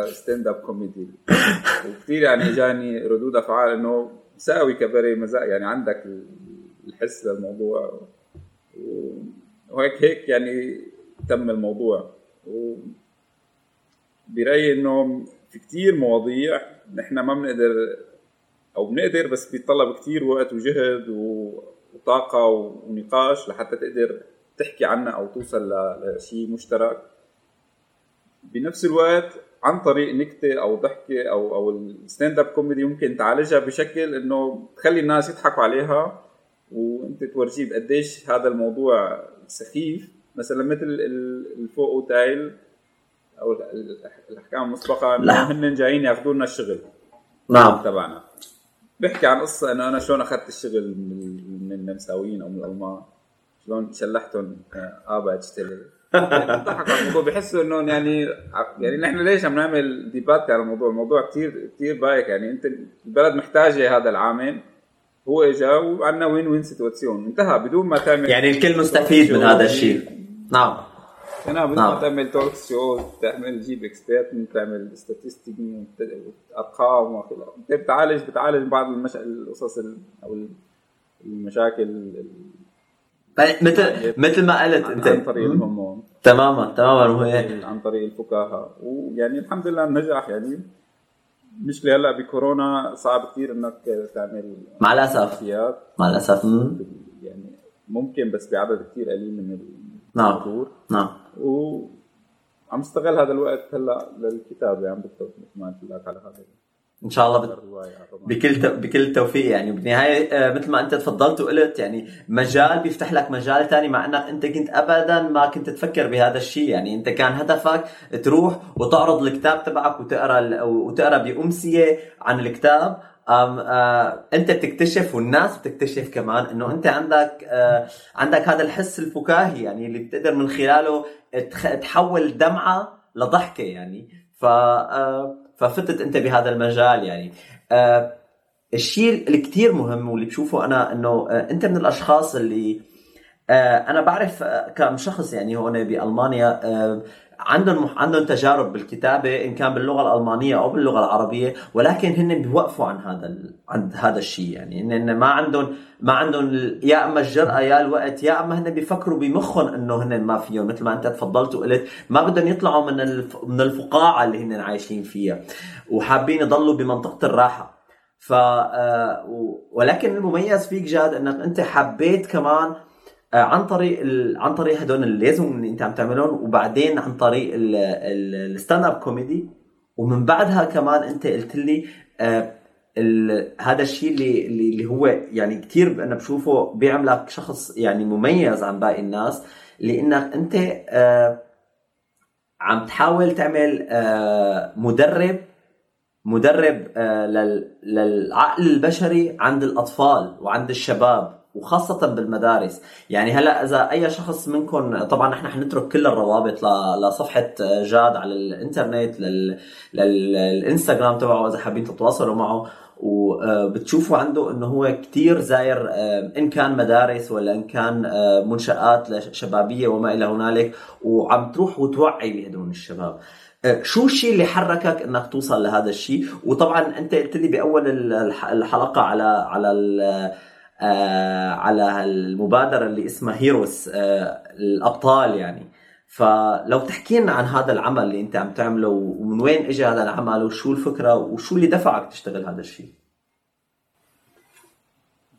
stand-up comedy وكثير يعني اجاني ردود أفعال إنه ساوي Kabarett mäßig يعني عندك الحس للموضوع وهيك هيك يعني تم الموضوع. و برأيي إنه في كثير مواضيع نحن ما بنقدر أو بنقدر بس بيتطلب كثير وقت وجهد وطاقة ونقاش لحتى تقدر تحكي عنها أو توصل لشيء مشترك. بنفس الوقت عن طريق نكتة أو ضحكة أو أو ال stand-up comedy ممكن تعالجها بشكل إنه تخلي الناس يضحكوا عليها. وأنت تورجيه قديش هذا الموضوع سخيف. مثلا مثل ال Vorurteile أو الأحكام المسبقة انه هن جايين ياخذوا لنا الشغل. نعم. تبعنا. بحكي عن قصة إنه أنا شلون أخذت الشغل من النمساويين أو من الألمان. شلون شلحتهم؟ Arbeitsstelle بيضحكوا على الموضوع. بحسوا انه يعني يعني نحن ليش عم نعمل Debatte على الموضوع؟ الموضوع كثير كثير بايخ يعني أنت البلد محتاجة هذا العامل. هو اجى وعندنا win-win Situation انتهى. بدون ما تعمل يعني الكل مستفيد من هذا الشيء. نعم. أنا بدون نعم. تعمل talk show تعمل تجيب Experte تعمل Statistik أرقام أنت بتعالج بتعالج بعض المش... القصص أو المشاكل مثل مثل ما قلت أنت؟ عن طريق الهرمون تماما تماما عن طريق الفكاهه ويعني الحمد لله نجح يعني المشكلة هلأ بكورونا صعب كثير إنك تعمل مع الأسف. مع الأسف. يعني ممكن بس بعدد كثير قليل من نعم. نعم. وعم استغل هذا الوقت هلا للكتابة عم بكتب مثل ما قلت لك على هذا إن شاء الله بت... بكل ت... بكل توفيق يعني. بالنهاية آه، مثل ما أنت تفضلت وقلت يعني مجال بيفتح لك مجال ثاني مع إنك أنت كنت ابدا ما كنت تفكر بهذا الشيء. يعني أنت كان هدفك تروح وتعرض الكتاب تبعك وتقرأ وتقرأ بأمسية عن الكتاب أم آه أنت بتكتشف والناس بتكتشف كمان إنه أنت عندك آه عندك هذا الحس الفكاهي يعني اللي بتقدر من خلاله تحول دمعة لضحكة يعني. ف آه ففتت أنت بهذا المجال يعني. آه الشيء اللي كثير مهم واللي بشوفه أنا إنه آه أنت من الأشخاص اللي آه، أنا بعرف آه، كم شخص يعني هون بألمانيا آه، عندهم عندهم تجارب بالكتابة إن كان باللغة الألمانية أو باللغة العربية ولكن هن بيوقفوا عن هذا ال... عن هذا الشيء. يعني ان ما عندهم ما عندهم ال- يا أما الجرأة يا الوقت يا أما هن بيفكروا بمخهم إنه هن ما فيهم مثل ما أنت تفضلت وقلت ما بدهم يطلعوا من الف... من الفقاعة اللي هن عايشين فيها وحابين يضلوا بمنطقة الراحة. ف آه، ولكن المميز فيك جاد إنك أنت حبيت كمان عن طريق ال... عن طريق هدول اللي انت عم تعملهم وبعدين عن طريق ال... ال... ال stand-up comedy. ومن بعدها كمان انت قلت لي آه ال... هذا الشيء اللي اللي هو يعني كثير أنا بشوفه بيعملك شخص يعني مميز عن باقي الناس لأنك انت آه عم تحاول تعمل آه مدرب مدرب آه لل... للعقل البشري عند الأطفال وعند الشباب. وخاصة بالمدارس. يعني هلا إذا أي شخص منكم طبعا نحن حنترك كل الروابط. لصفحة جاد على الإنترنت لل... للإنستغرام تبعه إذا حابين تتواصلوا معه. وبتشوفوا عنده إنه هو كتير زاير آه، إن كان مدارس ولا إن كان آه، منشآت شبابيه وما إلى هنالك. وعم تروح وتوعي بهدول الشباب. آه، شو الشيء اللي حركك إنك توصل لهذا الشيء وطبعا أنت قلت لي بأول الح- الحلقة على على آه، على المبادرة اللي اسمها هيروس آه، الأبطال يعني. فلو تحكي لنا عن هذا العمل اللي أنت عم تعمله ومن وين اجى هذا العمل وشو الفكرة وشو اللي دفعك تشتغل هذا الشيء؟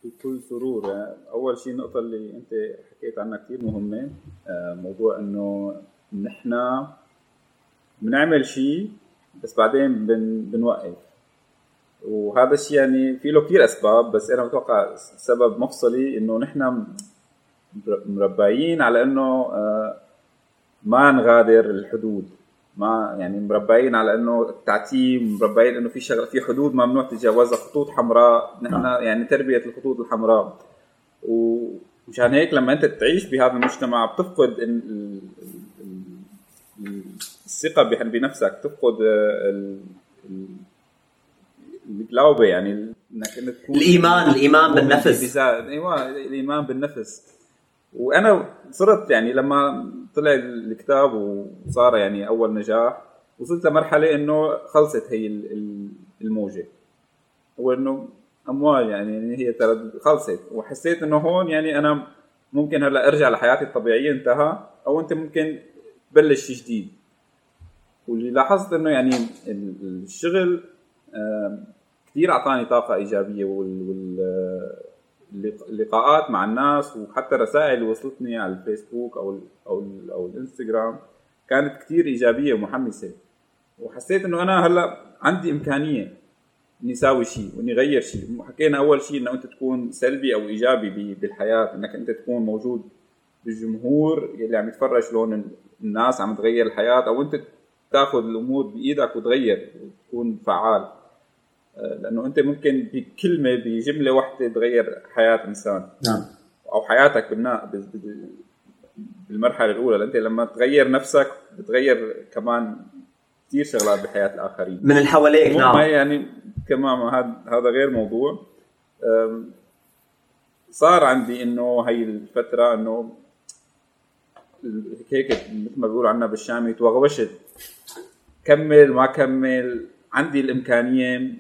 بكل سرور يعني أول شيء النقطة اللي أنت حكيت عنها كثير مهمة آه، موضوع إنه نحن بنعمل شيء بس بعدين بن بنوقف. وهذا الشيء يعني في له كثير أسباب بس أنا بتوقع سبب مفصلي إنه نحن مربعين على إنه آه، ما نغادر الحدود. ما يعني مربعين على إنه التعتيم مربعين إنه في شغله في حدود ممنوع تتجاوزها خطوط حمراء. نحن نعم. يعني تربية الخطوط الحمراء. ومشان هيك لما أنت تعيش بهذا المجتمع بتفقد ال- ال- ال- ال- الثقة بنفسك تفقد آه، الجلاوبه يعني إنك انت تكون الإيمان الإيمان بالنفس. إيوه الإيمان بالنفس. وأنا صرت يعني لما طلع الكتاب وصار يعني أول نجاح وصلت لمرحلة إنه خلصت هي ال- ال- الموجة. هو انه أموال يعني هي خلصت. وحسيت إنه هون يعني أنا ممكن هلأ أرجع لحياتي الطبيعية انتهى أو أنت ممكن تبلش شيء جديد. واللي لاحظت إنه يعني ال- الشغل كثير أعطاني طاقة إيجابية وال, وال اللق- اللقاءات مع الناس وحتى الرسائل اللي وصلتني على الفيسبوك أو أو أو الإنستغرام كانت كثير إيجابية ومحمسة. وحسيت إنه أنا هلأ عندي إمكانية إني أساوي شيء وإني أغير شيء. حكينا أول شيء إنه أنت تكون سلبي أو إيجابي بالحياة إنك أنت تكون موجود بالجمهور يلي عم يتفرج شلون ال- الناس عم تغير الحياة أو أنت تاخذ الأمور بإيدك وتغير وتكون فعال. لأنه أنت ممكن بكلمة بجملة واحدة تغير حياة إنسان. نعم. أو حياتك بالنا بال- بال- بالمرحلة الأولى. انت لما تغير نفسك بتغير كمان كثير شغلات بحياة الآخرين. من اللي حواليك نعم. يعني كمان هذا هذا غير موضوع. صار عندي إنه هي الفترة إنه هيك مثل ما بيقولوا عنا بالشامي توغوشت. كمل ما كمل عندي الإمكانية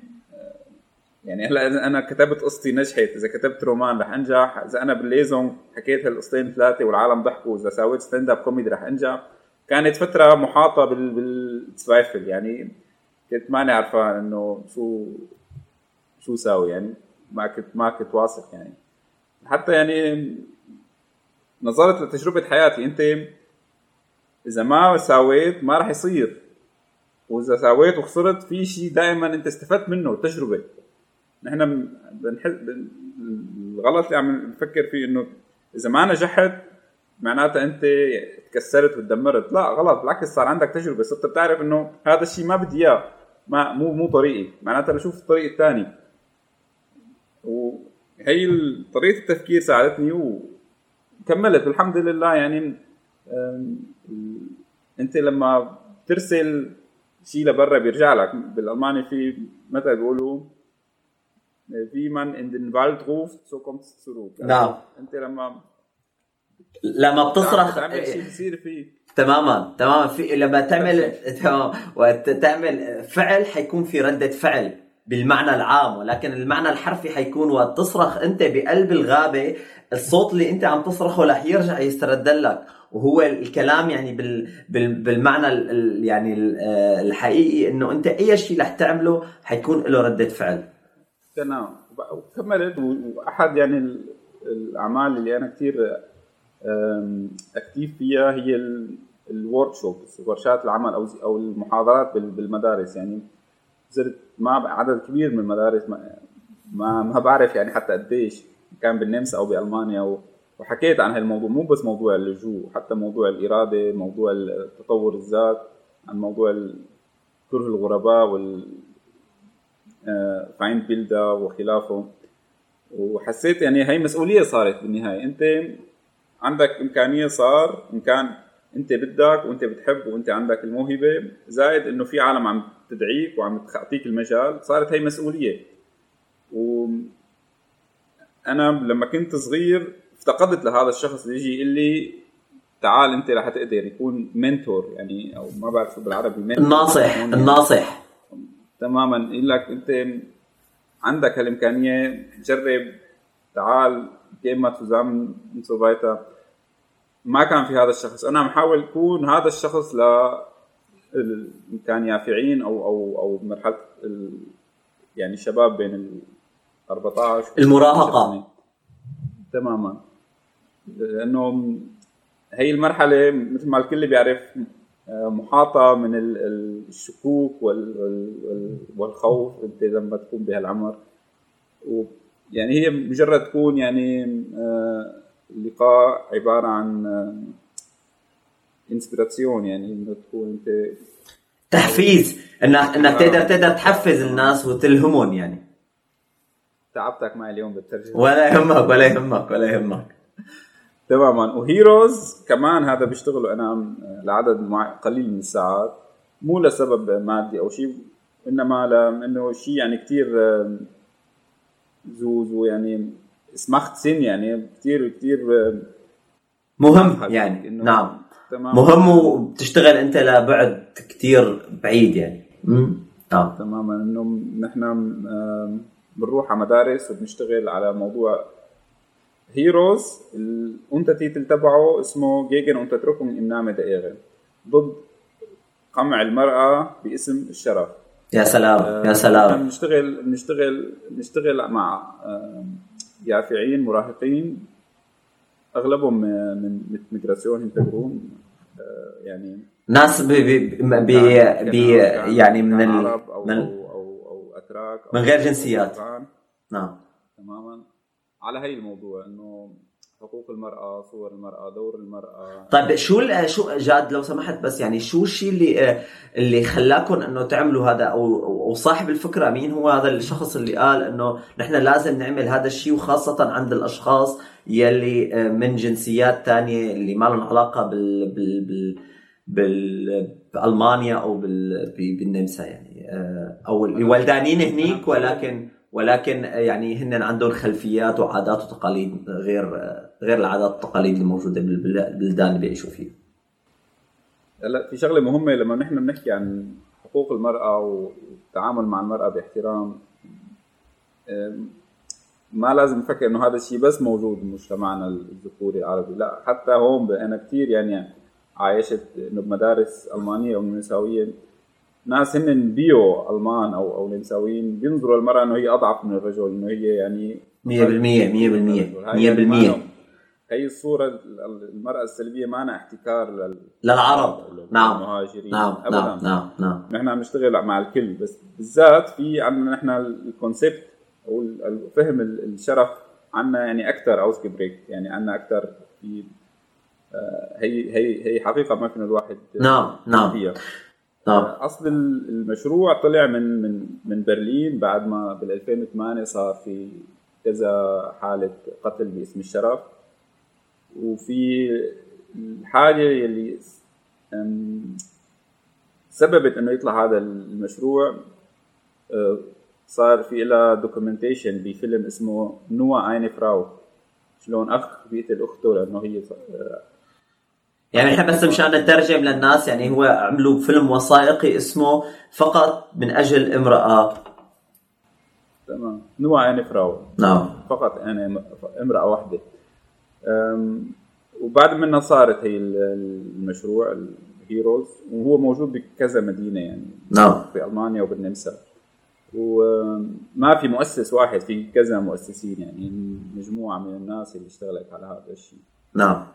يعني هلا إذا أنا كتبت قصتي نجحت إذا كتبت رومان رح أنجح إذا أنا بال Lesung حكيت هالقصتين ثلاثة والعالم ضحكوا إذا سويت stand-up comedy رح أنجح. كانت فترة محاطة بال بال Zweifel يعني كنت ماني عرفان إنه شو شو ساوي يعني ما كنت ما كنت واثق يعني. حتى يعني نظرت لتجربة حياتي أنت إذا ما ساويت ما راح يصير وإذا ساويت وخسرت في شيء دائما أنت استفدت منه تجربة. نحن بنحس بن- الغلط اللي عم نفكر فيه إنه إذا ما نجحت معناتها أنت تكسرت وتدمرت. لا غلط. بالعكس صار عندك تجربة. صرت بتعرف إنه هذا الشيء ما بدي إياه. ما مو مو طريقي. معناتها بشوف الطريق الثاني. وهي طريقة التفكير ساعدتني وكملت الحمد لله يعني أنت لما ترسل شيء لبرا بيرجع لك. بالألماني في مثل بيقولوا wie man in den Wald ruft so kommt es zurück نعم. انت لما لما بتصرخ تعمل شيء بصير فيه. تماما تماما. في لما تعمل تمام. وتعمل فعل حيكون في ردة فعل بالمعنى العام. ولكن المعنى الحرفي حيكون وقت تصرخ أنت بقلب الغابة الصوت اللي أنت عم تصرخه رح يرجع يسترد لك. وهو الكلام يعني بال بال بالمعنى ال يعني ال الحقيقي إنه أنت أي شيء رح تعمله حيكون له ردة فعل. تمام وكملت وأحد يعني الأعمال اللي أنا كثير أكتيف فيها هي الورك شوبس ورشات العمل أو أو المحاضرات بالمدارس. يعني زرت ما عدد كبير من المدارس ما, ما بعرف يعني حتى قديش كان بالنمسا أو بألمانيا. وحكيت عن هالموضوع مو بس موضوع اللجوء حتى موضوع الإرادة موضوع تطور الذات عن موضوع كره الغرباء وال فاين بيلدا وخلافه. وحسيت يعني هي مسؤولية صارت بالنهاية. أنت عندك إمكانية صار ان كان أنت بدك وأنت بتحب وأنت عندك الموهبة زائد إنه في عالم عم تدعيك وعم تعطيك المجال صارت هي مسؤولية. و أنا لما كنت صغير افتقدت لهذا الشخص اللي يجي يقول لي تعال أنت رح تقدر يكون Mentor يعني أو ما بعرف بالعربي Mentor الناصح الناصح. تماما. يقول لك أنت عندك هالامكانيه جرب تعال gemeinsam so weiter ما كان في هذا الشخص. أنا عم حاول اكون هذا الشخص ل كان يافعين أو أو أو مرحلة يعني شباب بين ال 14 المراهقة. تماما. لأنه هي المرحلة مثل ما الكل بيعرف محاطة من الشكوك والخوف انت لما تكون بهالعمر يعني هي مجرد تكون يعني لقاء عبارة عن انسبيراسيون يعني إنه تكون انت تحفيز انك إنك تقدر تقدر تحفز الناس وتلهمهم يعني. تعبتك معي اليوم بالترجمة. ولا يهمك ولا يهمك ولا يهمك. تماما. وهيروز كمان هذا بيشتغلوا أنا لعدد قليل من الساعات. مو لسبب مادي أو شيء إنما لأنه شيء يعني كثير زوز ويعني إسمخت سن يعني كثير كثير مهم يعني. نعم. تمام. مهم وبتشتغل أنت لبعد كثير بعيد يعني. نعم. تماما. إنه نحن بنروح على مدارس وبنشتغل على موضوع Heroes ال Untertitel تبعه اسمه gegen Unterdrückung im Namen der Ehre ضد قمع المرأة باسم الشرف. يا سلام يا سلام. بنشتغل بنشتغل بنشتغل مع يافعين مراهقين. أغلبهم من Migrationshintergrund يعني ناس بي بي بي, بي يعني من ال أو, من أو, أو, أو أتراك من غير جنسيات. نعم. تماما. على هي الموضوع إنه حقوق المرأة، صور المرأة، دور المرأة. طيب شو شو جاد لو سمحت بس يعني شو الشيء اللي اللي خلاكم إنه تعملوا هذا؟ أو أو صاحب الفكرة مين هو هذا الشخص اللي قال إنه نحن لازم نعمل هذا الشيء وخاصة عند الأشخاص يلي من جنسيات تانية اللي ما لهم علاقة بال بال بال بال بألمانيا أو بال بالنمسا يعني أو اللي ولدانين هنيك ولكن ولكن يعني هن عندهم خلفيات وعادات وتقاليد غير غير العادات والتقاليد الموجودة بالبلدان اللي بيعيشوا فيها. هلا في شغلة مهمة لما نحن بنحكي عن حقوق المرأة والتعامل مع المرأة باحترام ما لازم نفكر إنه هذا الشيء بس موجود بمجتمعنا الذكوري العربي لا حتى هون أنا كثير يعني عايشت انه بمدارس ألمانية أو نمساويه ناس هن بيو ألمان أو أو نمساويين بينظروا المراه إنه هي أضعف من الرجل إنه هي يعني 100% 100% 100% هي الصورة. المرأة السلبية معنا احتكار لل... للعرب. نعم. المهاجرين نعم نعم نعم نعم. نحن عم نشتغل مع الكل بس بالذات في عندنا نحن الكونسبت أو فهم الشرف عنا يعني أكثر ausgeprägt يعني عنا أكثر في هي هي هي حقيقة ما فينا الواحد نعم نعم. فيها نعم. أصل المشروع طلع من من من برلين بعد ما بال 2008 صار في كذا حالة قتل باسم الشرف. وفي الحاجة يلي سببت إنه يطلع هذا المشروع صار في لها Dokumentation بفيلم اسمه Nur eine Frau. شلون أخ بيقتل أخته لأنه هي يعني إحنا بس مشان نترجم للناس يعني هو عملوا فيلم وثائقي اسمه فقط من أجل امرأة. تمام. Nur eine Frau. نعم. فقط يعني امرأة واحدة. وبعد منها صارت هي المشروع ال Heroes وهو موجود بكذا مدينة يعني. نعم. في ألمانيا وبالنمسا وما في مؤسس واحد في كذا مؤسسين يعني مجموعة من الناس اللي اشتغلت على هذا الشيء. نعم.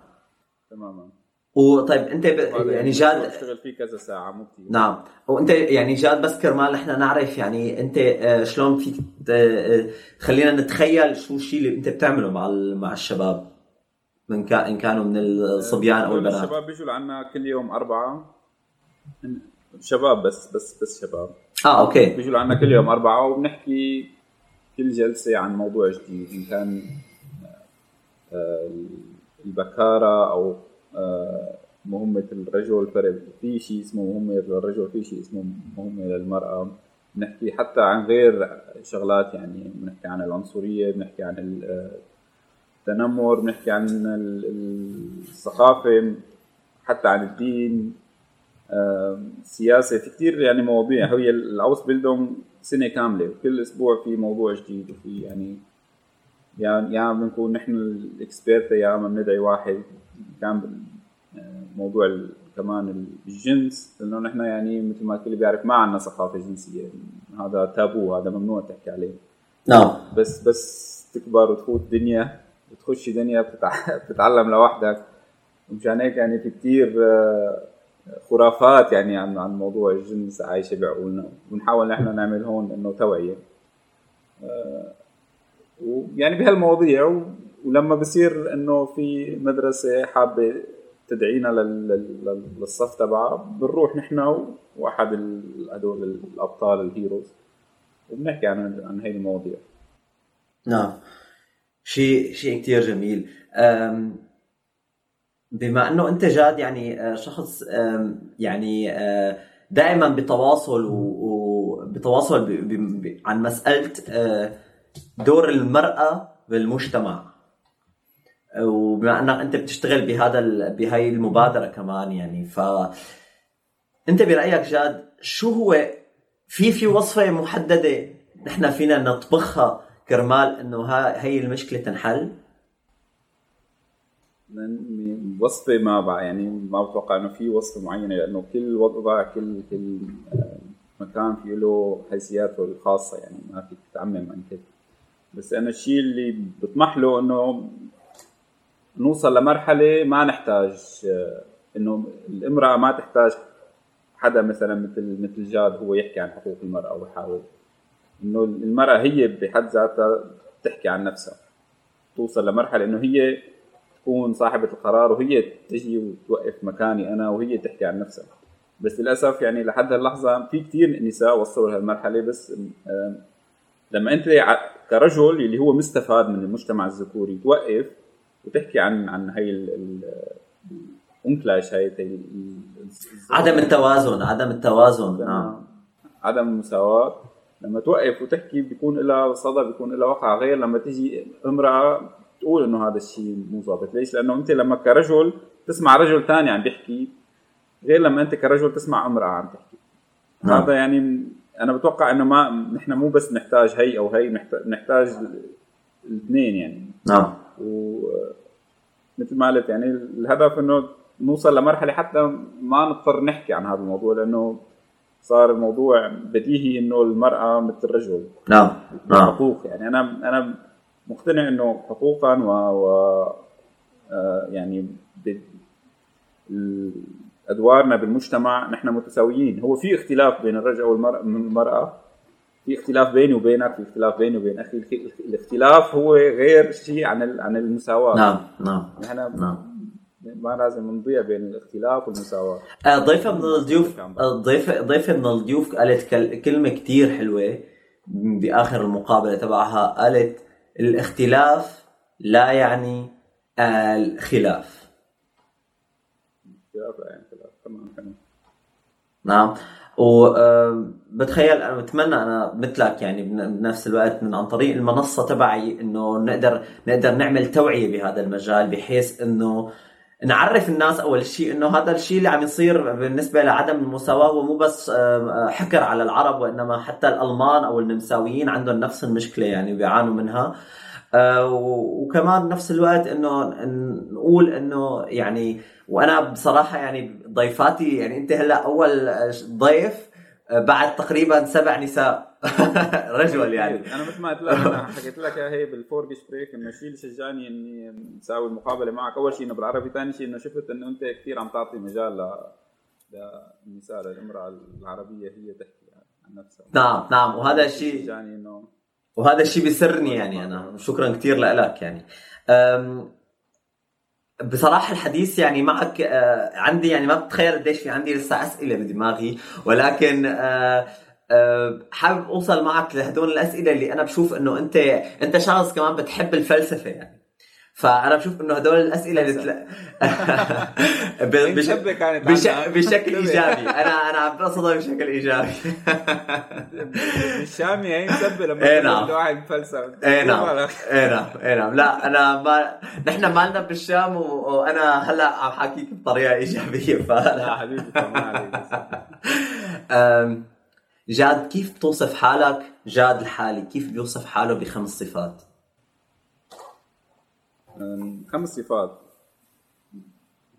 تماما. وطيب انت ب... يعني جاد اشتغل فيه كذا ساعة مو كثير نعم. وانت يعني جاد بس كرمال إحنا نعرف يعني انت آه، شلون فيك ت- آه، خلينا نتخيل شو الشيء اللي انت بتعمله مع مع الشباب من كان إن كانوا من الصبيان أو البنات. الشباب بيجوا لعنا كل يوم أربعة. شباب بس بس بس شباب. آه أوكي. بيجوا لعنا كل يوم أربعة وبنحكي كل جلسة عن موضوع جديد إن كان آه، البكارة أو آه، مهمة الرجل في شيء اسمه مهمة للرجل في شيء اسمه مهمة للمرأة. بنحكي حتى عن غير شغلات يعني بنحكي عن العنصرية بنحكي عن ال- التنمر بنحكي عن ال- ال- الثقافة حتى عن الدين سياسة. في كثير يعني مواضيع. هي الأوس بيلدونج سنة كاملة وكل أسبوع في موضوع جديد وفي يعني يا يا بنكون نحن الإكسبيرت يا اما بندعي واحد. كان موضوع كمان الجنس لأنه نحن يعني مثل ما الكل بيعرف ما عندنا ثقافة جنسية. هذا تابو هذا ممنوع تحكي عليه. نعم. بس بس تكبر وتفوت دنيا وتخش دنيا بتتع- بتتعلم لوحدك. ومشان هيك يعني في كتير آه، خرافات يعني عن عن موضوع الجنس عايشة بعقولنا. ونحاول نحن نعمل هون إنه توعية. آه، ويعني بهالمواضيع ولما بصير إنه في مدرسة حابة تدعينا لل- لل- للصف تبعها بنروح نحن وأحد هدول الأبطال الهيروز وبنحكي عن عن هي المواضيع. نعم. شيء شيء كثير جميل. بما إنه أنت جاد يعني آه، شخص يعني آه، دائما بتواصل وبتواصل عن مسألة آه، دور المرأة بالمجتمع. وبما أنك أنت بتشتغل بهذا بهاي المبادرة كمان يعني ف أنت برأيك جاد شو هو في في وصفة محددة نحن فينا نطبخها كرمال إنه ها هي المشكلة تنحل؟ وصفة ما بقى يعني ما بتوقع إنه في وصفة معينة لأنه كل وضع كل كل آه، مكان في له حيثياته الخاصة يعني ما فيك تعمم أنت. بس أنا الشيء اللي بطمح له إنه نوصل لمرحلة ما نحتاج آه، إنه الامرأة ما تحتاج حدا مثلا مثل مثل جاد هو يحكي عن حقوق المرأة ويحاول إنه المرأة هي بحد ذاتها تحكي عن نفسها. توصل لمرحلة إنه هي تكون صاحبة القرار وهي تجي وتوقف مكاني أنا وهي تحكي عن نفسها. بس للأسف يعني لحد هاللحظة في كثير نساء وصلوا لهالمرحلة بس لما أنت ع- كرجل اللي هو مستفاد من المجتمع الذكوري توقف وتحكي عن عن هي ال- ال- الانكلاش هي عدم التوازن عدم التوازن نعم. عدم المساواة لما توقف وتحكي بيكون لها صدى بيكون لها وقع غير لما تيجي امرأة تقول إنه هذا الشيء مو ظابط. ليش؟ لأنه أنت لما كرجل تسمع رجل ثاني عم بيحكي غير لما أنت كرجل تسمع امرأة عم تحكي. نعم. هذا يعني أنا بتوقع إنه ما نحن مو بس نحتاج هي أو هي نحت- نحتاج الاثنين يعني. نعم. ومثل ما قلت يعني الهدف إنه نوصل لمرحلة حتى ما نضطر نحكي عن هذا الموضوع لأنه صار الموضوع بديهي إنه المرأة مثل الرجل نعم نعم. حقوق يعني أنا أنا مقتنع إنه حقوقا و, و آه، يعني ب- أدوارنا بالمجتمع نحن متساويين. هو في اختلاف بين الرجل والمرأة المرأة في اختلاف بيني وبينك في اختلاف بيني وبين أخي. الاختلاف هو غير شيء عن عن المساواة. نعم نعم نحن نعم. ما لازم نضيع بين الاختلاف والمساواة. آه، ضيفة من الضيوف ضيفة ضيفة من الضيوف قالت كل- كلمة كتير حلوة بآخر المقابلة تبعها. قالت الاختلاف لا يعني الخلاف. اختلاف لا يعني خلاف. تمام تمام. نعم. وبتخيل أنا بتمنى أنا مثلك يعني بنفس الوقت من عن طريق المنصة تبعي إنه نقدر نقدر نعمل توعية بهذا المجال بحيث إنه نعرف الناس أول شيء إنه هذا الشيء اللي عم يصير بالنسبة لعدم المساواة هو مو بس حكر على العرب وإنما حتى الألمان أو النمساويين عندهم نفس المشكلة يعني بيعانوا منها. آه، وكمان بنفس الوقت إنه نقول إنه يعني وأنا بصراحة يعني ضيفاتي يعني أنت هلأ أول ضيف آه، بعد تقريبا سبع نساء. رجل يعني. أنا مثل ما قلت لك أنا حكيت لك هي بال Vorgespräch إنه الشيء اللي شجعني إني اساوي المقابلة معك. أول شيء إنه بالعربي ثاني شيء إنه شفت إنه أنت كثير عم تعطي مجال ل للنساء للأمرأة العربية هي تحكي عن نفسها. نعم نعم. وهذا الشيء شجعني إنه وهذا الشيء بيسرني يعني أنا. شكرا كثير لك يعني. بصراحة الحديث يعني معك آه، عندي يعني ما بتخيل قديش في عندي لسه أسئلة بدماغي ولكن آه، آه، حابب أوصل معك لهدول الأسئلة اللي أنا بشوف إنه أنت أنت شخص كمان بتحب الفلسفة يعني. فأنا بشوف إنه هدول الأسئلة اللي تلا... بش... بش... بشكل إيجابي. أنا أنا عم بقصدها بشكل إيجابي. الشامي هي مسبه لما إيه نعم. واحد فلسفة. إيه نعم. إيه نعم. إيه نعم. لا أنا ما نحن مالنا بالشام و... وأنا هلا عم حاكيك بطريقة إيجابية ف لا حبيبي جاد كيف بتوصف حالك؟ جاد الحالي كيف بيوصف حاله بخمس صفات؟ خمس صفات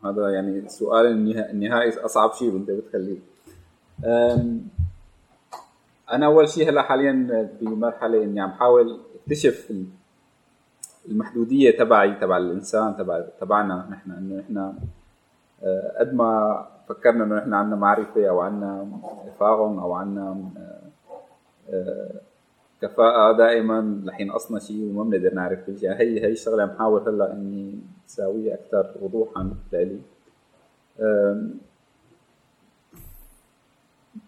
هذا يعني السؤال النهائي أصعب شيء أنت بتخليه. أنا أول شيء هلا حاليا بمرحلة إني عم حاول أكتشف المحدودية تبعي تبع الإنسان تبع تبعنا. نحن إنه نحن آه، قد ما فكرنا إنه نحن عندنا معرفة أو عندنا تفاهم أو عندنا كفاءة دائما رح ينقصنا شيء وما بنقدر نعرف كل شيء هي هي الشغلة عم حاول هلأ إني اساويها أكثر وضوحا لإلي.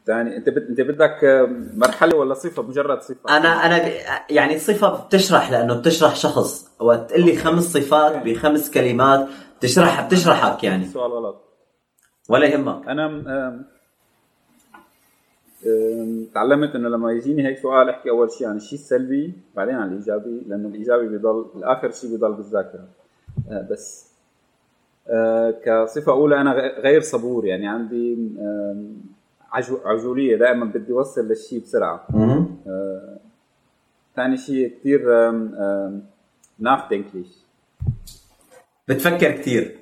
ثاني أنت بد... أنت بدك مرحلة ولا صفة؟ مجرد صفة. أنا أنا ب... يعني صفة بتشرح لأنه بتشرح شخص. وقت لي خمس صفات بخمس كلمات بتشرح بتشرحك يعني. سؤال غلط. ولا يهمك. أنا تعلمت انه لما يجيني هيك سؤال أحكي أول شيء عن الشيء السلبي بعدين عن الإيجابي لأنه الإيجابي بيضل الآخر شيء بيضل بالذاكرة. أه، بس. أه، كصفة أولى أنا غير صبور يعني عندي عجولية. دائما بدي اوصل للشيء بسرعة. أه، ثاني شيء كثير نافتنكليش بتفكر كثير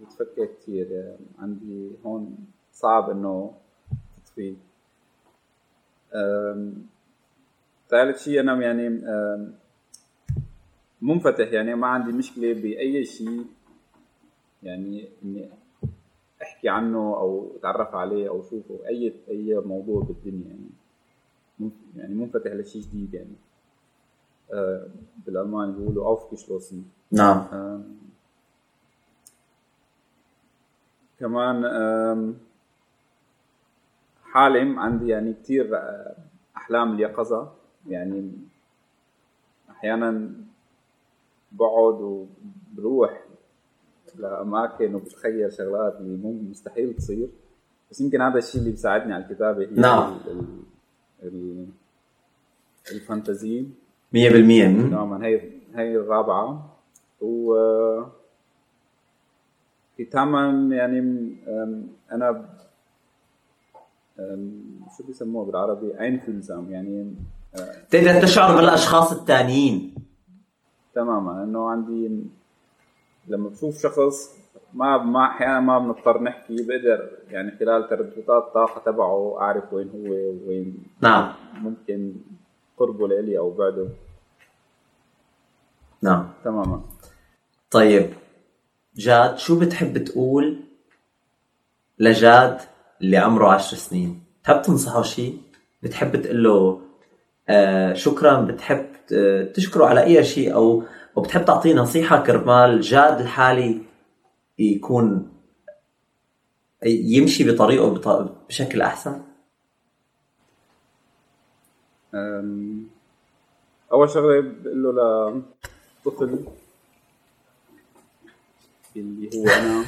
بتفكر كثير عندي هون صعب إنه تطفي ثالث شيء أنا يعني منفتح يعني ما عندي مشكلة بأي شيء يعني إني أحكي عنه أو أتعرف عليه أو أشوفه أي أي موضوع بالدنيا يعني يعني منفتح لشيء جديد يعني. بالألماني بيقولوا aufgeschlossen نعم. كمان حالم عندي يعني كثير أحلام اليقظه يعني أحيانا بقعد وبروح لأماكن وبتخيل شغلات اللي مستحيل تصير. بس يمكن هذا الشيء اللي بيساعدني على الكتابة هي نعم. ال الفانتازي. 100% تماما هي هي الرابعة. و ختاما يعني أنا شو بيسموها بالعربي؟ عين في الزام يعني تقدر تشعر بالأشخاص الثانيين تماما إنه عندي لما بشوف شخص ما ما أحيانا ما بنضطر نحكي بقدر يعني خلال ترددات الطاقة تبعه أعرف وين هو وين نعم. ممكن قربه لإلي أو بعده. نعم. تماما. طيب جاد شو بتحب تقول لجاد اللي عمره عشر سنين. بتحب تنصحه شيء بتحب تقول له آه شكرا بتحب تشكره على أي شيء أو وبتحب تعطيه نصيحة كرمال جاد الحالي يكون يمشي بطريقه بشكل أحسن؟ أول شغلة بقول له لطفل اللي هو أنا.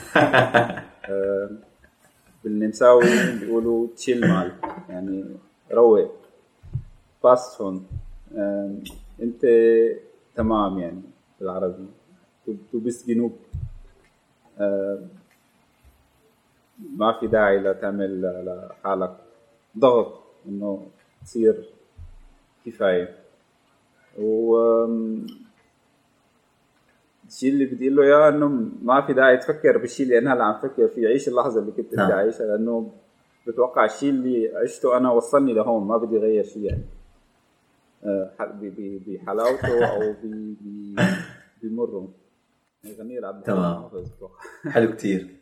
بالنمساوي بيقولوا تشيل مال. يعني روق. باسون انت تمام يعني بالعربي. bist genug ما في داعي لتعمل لحالك. ضغط إنه تصير كفاية. و الشيء اللي بدي له إياه إنه ما في داعي تفكر بالشيء اللي أنا هلأ عم فكر فيه عيش اللحظة اللي كنت بدي نعم. اعيشها لأنه بتوقع الشيء اللي عشته أنا وصلني لهون ما بدي اغير شيء يعني. آه، بحلاوته أو بمره. غنية عبد تمام. حلو كتير.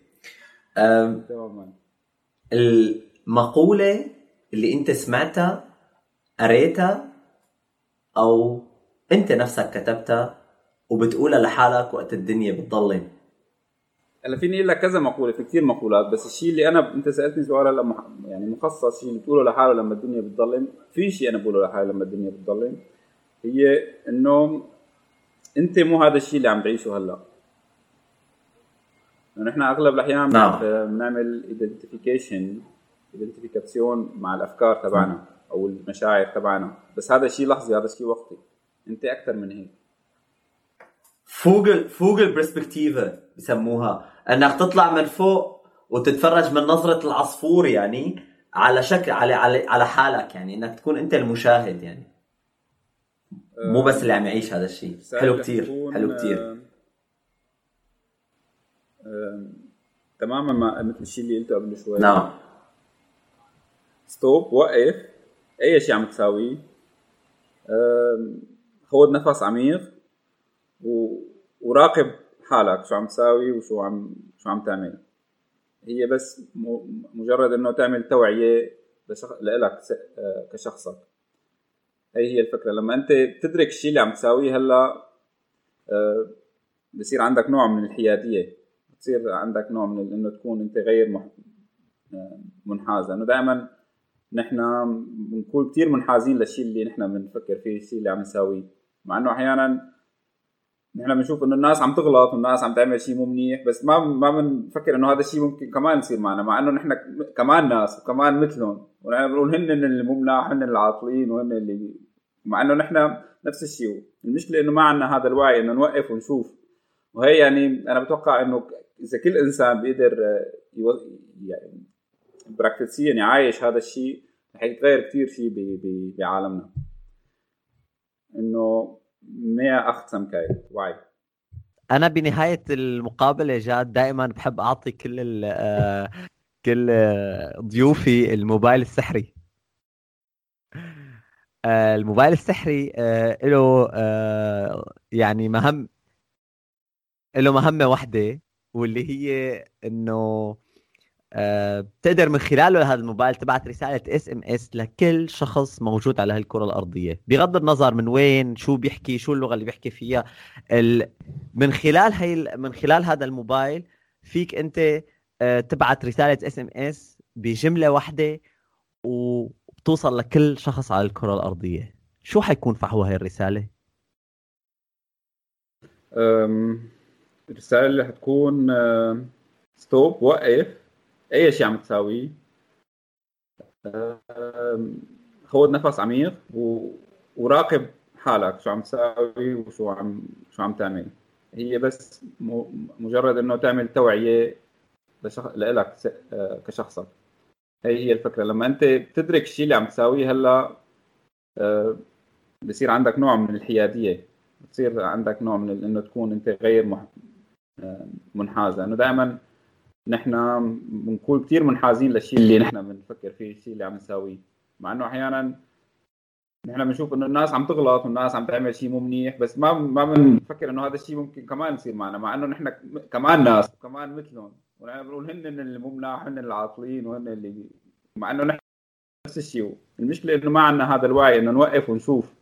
أم، تماما. المقولة اللي أنت سمعتها قريتها أو أنت نفسك كتبتها وبتقولها لحالك وقت الدنيا بتضلم هلا فيني أقول لك كذا مقولة في كثير مقولات بس الشيء اللي أنا أنت سألتني سؤال هلا يعني مخصص شيء اللي بتقوله لحاله لما الدنيا بتضلم في شيء أنا بقوله لحالي لما الدنيا بتضلم هي إنه أنت مو هذا الشيء اللي عم تعيشه هلا. نحن أغلب الأحيان نعم. بنعمل ايدنتيفيكيشن Identifikation مع الأفكار تبعنا أو المشاعر تبعنا. بس هذا شيء لحظي هذا شيء وقتي. أنت أكثر من هيك. فوق Vogelperspektive بسموها. إنك تطلع من فوق وتتفرج من نظرة العصفور يعني على شكل على على على حالك يعني إنك تكون أنت المشاهد يعني. مو بس اللي عم يعيش هذا الشيء. حلو تكون، حلو كتير. آه، تماما ما مثل الشيء اللي قلته قبل شوي. نعم. ستوب وقف. أي شيء عم تساويه. خذ نفس عميق. وراقب حالك شو عم تساوي وشو عم شو عم تعمل هي بس. مجرد إنه تعمل توعية. لإلك. آه، كشخصك هي هي الفكرة لما أنت بتدرك الشيء اللي عم تساويه هلأ آه، بصير عندك نوع من الحيادية بتصير عندك نوع من إنه تكون أنت غير. آه، منحاز لأنه دائما نحن بنكون كثير منحازين للشيء اللي نحن بنفكر فيه الشيء اللي عم نساويه مع إنه أحيانا نحن بنشوف إنه الناس عم تغلط والناس عم تعمل شيء مو منيح بس ما ما بنفكر إنه هذا الشيء ممكن كمان يصير معنا مع إنه نحن كمان ناس وكمان مثلهم. ونحن بنقول هن اللي مو مناح هن العاطلين وهن اللي مع إنه نحن نفس الشيء المشكلة إنه ما عندنا هذا الوعي إنه نوقف ونشوف. وهي يعني أنا بتوقع إنه إذا كل إنسان بيقدر يعني براكتسيا يعايش هذا الشيء رح يتغير كثير شيء بعالمنا. إنه mehr Achtsamkeit وعي أنا بنهاية المقابلة جاد دائما بحب أعطي كل آه، كل آه، ضيوفي الموبايل السحري. آه، الموبايل السحري له يعني مهم له مهمة واحدة واللي هي إنه بتقدر من خلاله لهذا الموبايل تبعت رسالة SMS لكل شخص موجود على هالكرة الأرضية. بغض النظر من وين شو بيحكي شو اللغة اللي بيحكي فيها. ال... من خلال هي من خلال هذا الموبايل فيك أنت آه، تبعت رسالة SMS بجملة واحدة وبتوصل لكل شخص على الكرة الأرضية. شو حيكون فحوى هاي الرسالة؟ أم، الرسالة اللي حتكون ستوب وقف. أي شيء عم تساويه أم، خذ نفس عميق و... وراقب حالك شو عم تساوي وشو عم شو عم تعمل. هي بس م... مجرد إنه تعمل توعية لشخ... لإلك س... آه، كشخصك. هي هي الفكرة. لما أنت بتدرك الشيء اللي عم تساويه هلأ آه، بصير عندك نوع من الحيادية. بتصير عندك نوع من إنه تكون أنت غير مح... آه، منحاز لأنه دائما نحن بنكون كثير منحازين للشيء اللي نحن بنفكر فيه الشيء اللي عم نساويه. مع إنه أحيانا نحن بنشوف إنه الناس عم تغلط والناس عم تعمل شيء مو منيح بس ما ما بنفكر إنه هذا الشيء ممكن كمان يصير معنا. مع إنه نحن كمان ناس وكمان مثلهم. ونحن بنقول هن اللي مو مناح هن العاطلين وهن اللي مع إنه نحن نفس الشيء. المشكلة إنه ما عندنا هذا الوعي إنه نوقف ونشوف.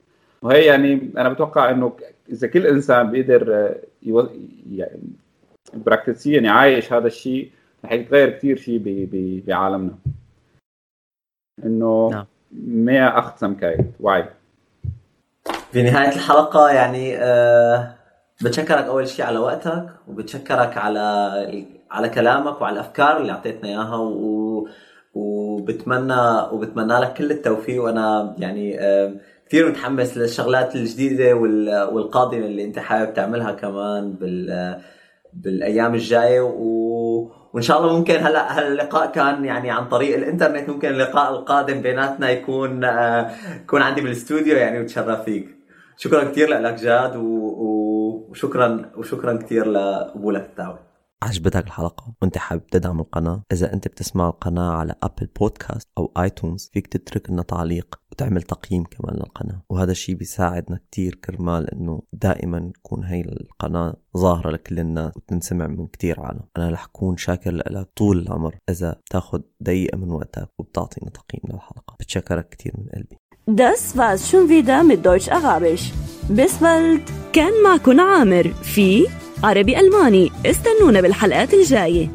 وهي يعني أنا بتوقع إنه إذا كل إنسان بيقدر آه، يو... يعني براكتسيا يعايش هذا الشيء رح يتغير كثير شيء ب... ب... بعالمنا. إنه نعم. mehr Achtsamkeit وعي في نهاية الحلقة يعني آه بتشكرك أول شيء على وقتك وبتشكرك على على كلامك وعلى الأفكار اللي أعطيتنا إياها و... وبتمنى وبتمنى لك كل التوفيق. وأنا يعني آه، كثير متحمس للشغلات الجديدة وال- والقادمة اللي أنت حابب تعملها كمان بال بالأيام الجاية و... وإن شاء الله ممكن هلا هاللقاء كان يعني عن طريق الإنترنت ممكن اللقاء القادم بيناتنا يكون آه، يكون عندي بالاستوديو يعني وتشرف فيك. شكرا كثير لك جاد و... و- وشكرا وشكرا كثير لقبولك الدعوه عجبتك الحلقة؟ وانت حابب تدعم القناة؟ إذا انت بتسمع القناة على أبل بودكاست أو آيتونز فيك تترك لنا تعليق وتعمل تقييم كمان للقناة. وهذا الشيء بيساعدنا كتير كرمال إنه دائما تكون هي القناة ظاهرة لكل الناس وتنسمع من كتير عالم. أنا رح أكون شاكر لك طول العمر إذا بتاخد دقيقة من وقتك وبتعطينا تقييم للحلقة. بتشكرك كتير من قلبي. Das war's schon wieder mit Deutsch Arabisch. Bis bald. كان معكم عامر في عربي ألماني. استنونا بالحلقات الجاية.